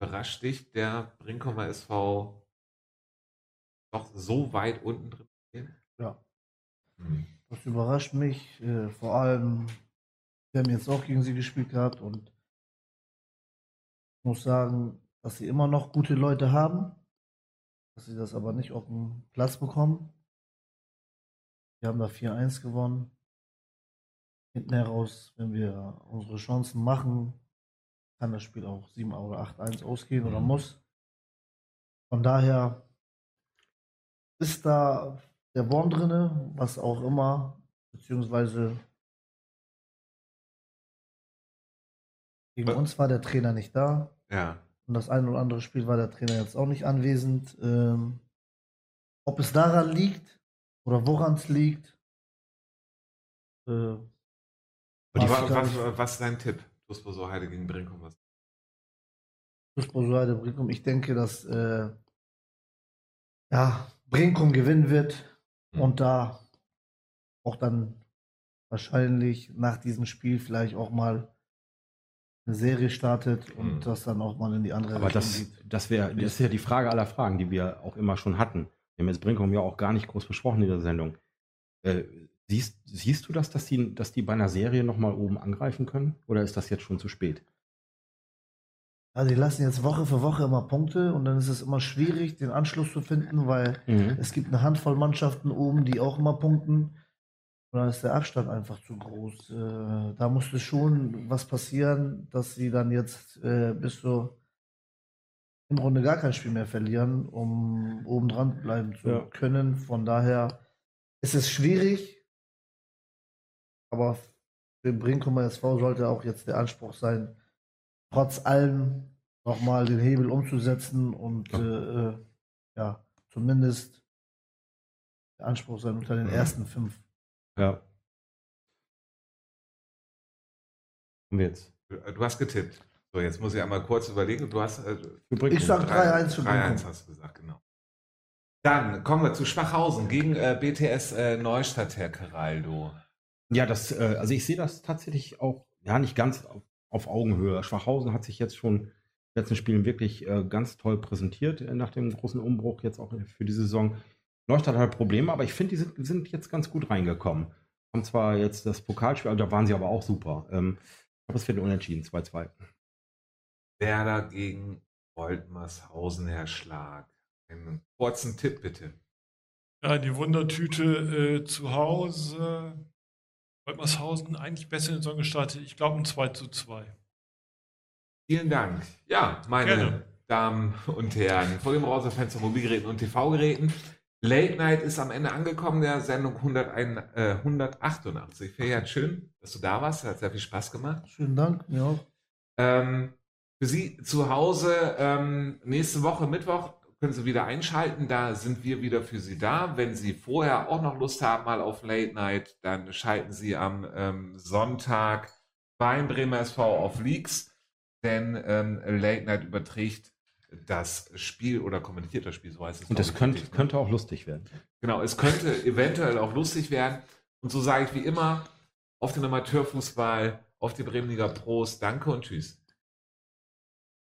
Speaker 1: Überrascht dich der Brinkummer SV doch so weit unten drin?
Speaker 5: Ja. Hm. Das überrascht mich. Äh, vor allem, wir haben jetzt auch gegen sie gespielt gehabt und ich muss sagen, dass sie immer noch gute Leute haben, dass sie das aber nicht auf den Platz bekommen. Wir haben da 4-1 gewonnen. Hinten heraus, wenn wir unsere Chancen machen, kann das Spiel auch 7 oder 8-1 ausgehen oder mhm. muss. Von daher ist da der Wurm drinne, was auch immer, beziehungsweise gegen uns war der Trainer nicht da.
Speaker 1: Ja.
Speaker 5: Und das ein oder andere Spiel war der Trainer jetzt auch nicht anwesend. Ähm, ob es daran liegt oder woran es liegt.
Speaker 1: Äh, was, was, was, ist dein Tipp? Duisburg Heide gegen Brinkum. Was?
Speaker 5: Duisburg Heide Brinkum. Ich denke, dass äh, ja, Brinkum gewinnen wird mhm. und da auch dann wahrscheinlich nach diesem Spiel vielleicht auch mal eine Serie startet und mhm. das dann auch mal in die andere
Speaker 2: Aber Richtung das, geht. Das, wär, das ist ja die Frage aller Fragen, die wir auch immer schon hatten. Wir haben jetzt Brinkum ja auch gar nicht groß besprochen in der Sendung. Äh, siehst, siehst du das, dass die, dass die bei einer Serie nochmal oben angreifen können? Oder ist das jetzt schon zu spät?
Speaker 5: Ja, die lassen jetzt Woche für Woche immer Punkte und dann ist es immer schwierig, den Anschluss zu finden, weil mhm. es gibt eine Handvoll Mannschaften oben, die auch immer punkten. Und dann ist der Abstand einfach zu groß. Äh, da musste schon was passieren, dass sie dann jetzt äh, bis zur im Grunde gar kein Spiel mehr verlieren, um oben dran bleiben zu ja. können. Von daher ist es schwierig, aber für Brinkumer SV sollte auch jetzt der Anspruch sein, trotz allem nochmal den Hebel umzusetzen und ja, äh, äh, ja zumindest der Anspruch sein unter den ersten fünf.
Speaker 2: Ja. Und jetzt?
Speaker 1: Du hast getippt. So, jetzt muss ich einmal kurz überlegen. Du hast. Äh,
Speaker 5: ich sag 3-1
Speaker 1: für 3-1 hast du gesagt, genau. Dann kommen wir zu Schwachhausen gegen äh, BTS äh, Neustadt, Herr Caraldo.
Speaker 2: Ja, das, äh, also ich sehe das tatsächlich auch, ja, nicht ganz auf, auf Augenhöhe. Schwachhausen hat sich jetzt schon in den letzten Spielen wirklich äh, ganz toll präsentiert äh, nach dem großen Umbruch jetzt auch für die Saison. Hat halt Probleme, aber ich finde, die sind, sind, jetzt ganz gut reingekommen. Haben zwar jetzt das Pokalspiel, da waren sie aber auch super. Ähm, ich glaube, es wird unentschieden, 2-2.
Speaker 1: Werder gegen Woltmershausen, Herr Schlag. Einen kurzen Tipp bitte.
Speaker 3: Ja, die Wundertüte äh, zu Hause. Woltmershausen eigentlich besser in den Saison gestartet. Ich glaube ein 2 zu 2.
Speaker 1: Vielen Dank. Ja, meine Gerne. Damen und Herren, vor dem Browserfenster Mobilgeräten und TV-Geräten. Late Night ist am Ende angekommen, der Sendung 101, äh, 188. Ferian, schön, dass du da warst. Hat sehr viel Spaß gemacht.
Speaker 5: Schönen Dank, mir auch.
Speaker 1: Ähm, für Sie zu Hause ähm, nächste Woche Mittwoch können Sie wieder einschalten. Da sind wir wieder für Sie da. Wenn Sie vorher auch noch Lust haben mal auf Late Night, dann schalten Sie am ähm, Sonntag beim Bremer SV auf Leaks, denn ähm, Late Night überträgt das Spiel oder kommentiert das Spiel, so heißt es.
Speaker 2: Und es könnte, richtig, ne? könnte auch lustig werden.
Speaker 1: Genau, es könnte eventuell auch lustig werden. Und so sage ich wie immer, auf den Amateurfußball, auf die Bremenliga Pros, danke und tschüss.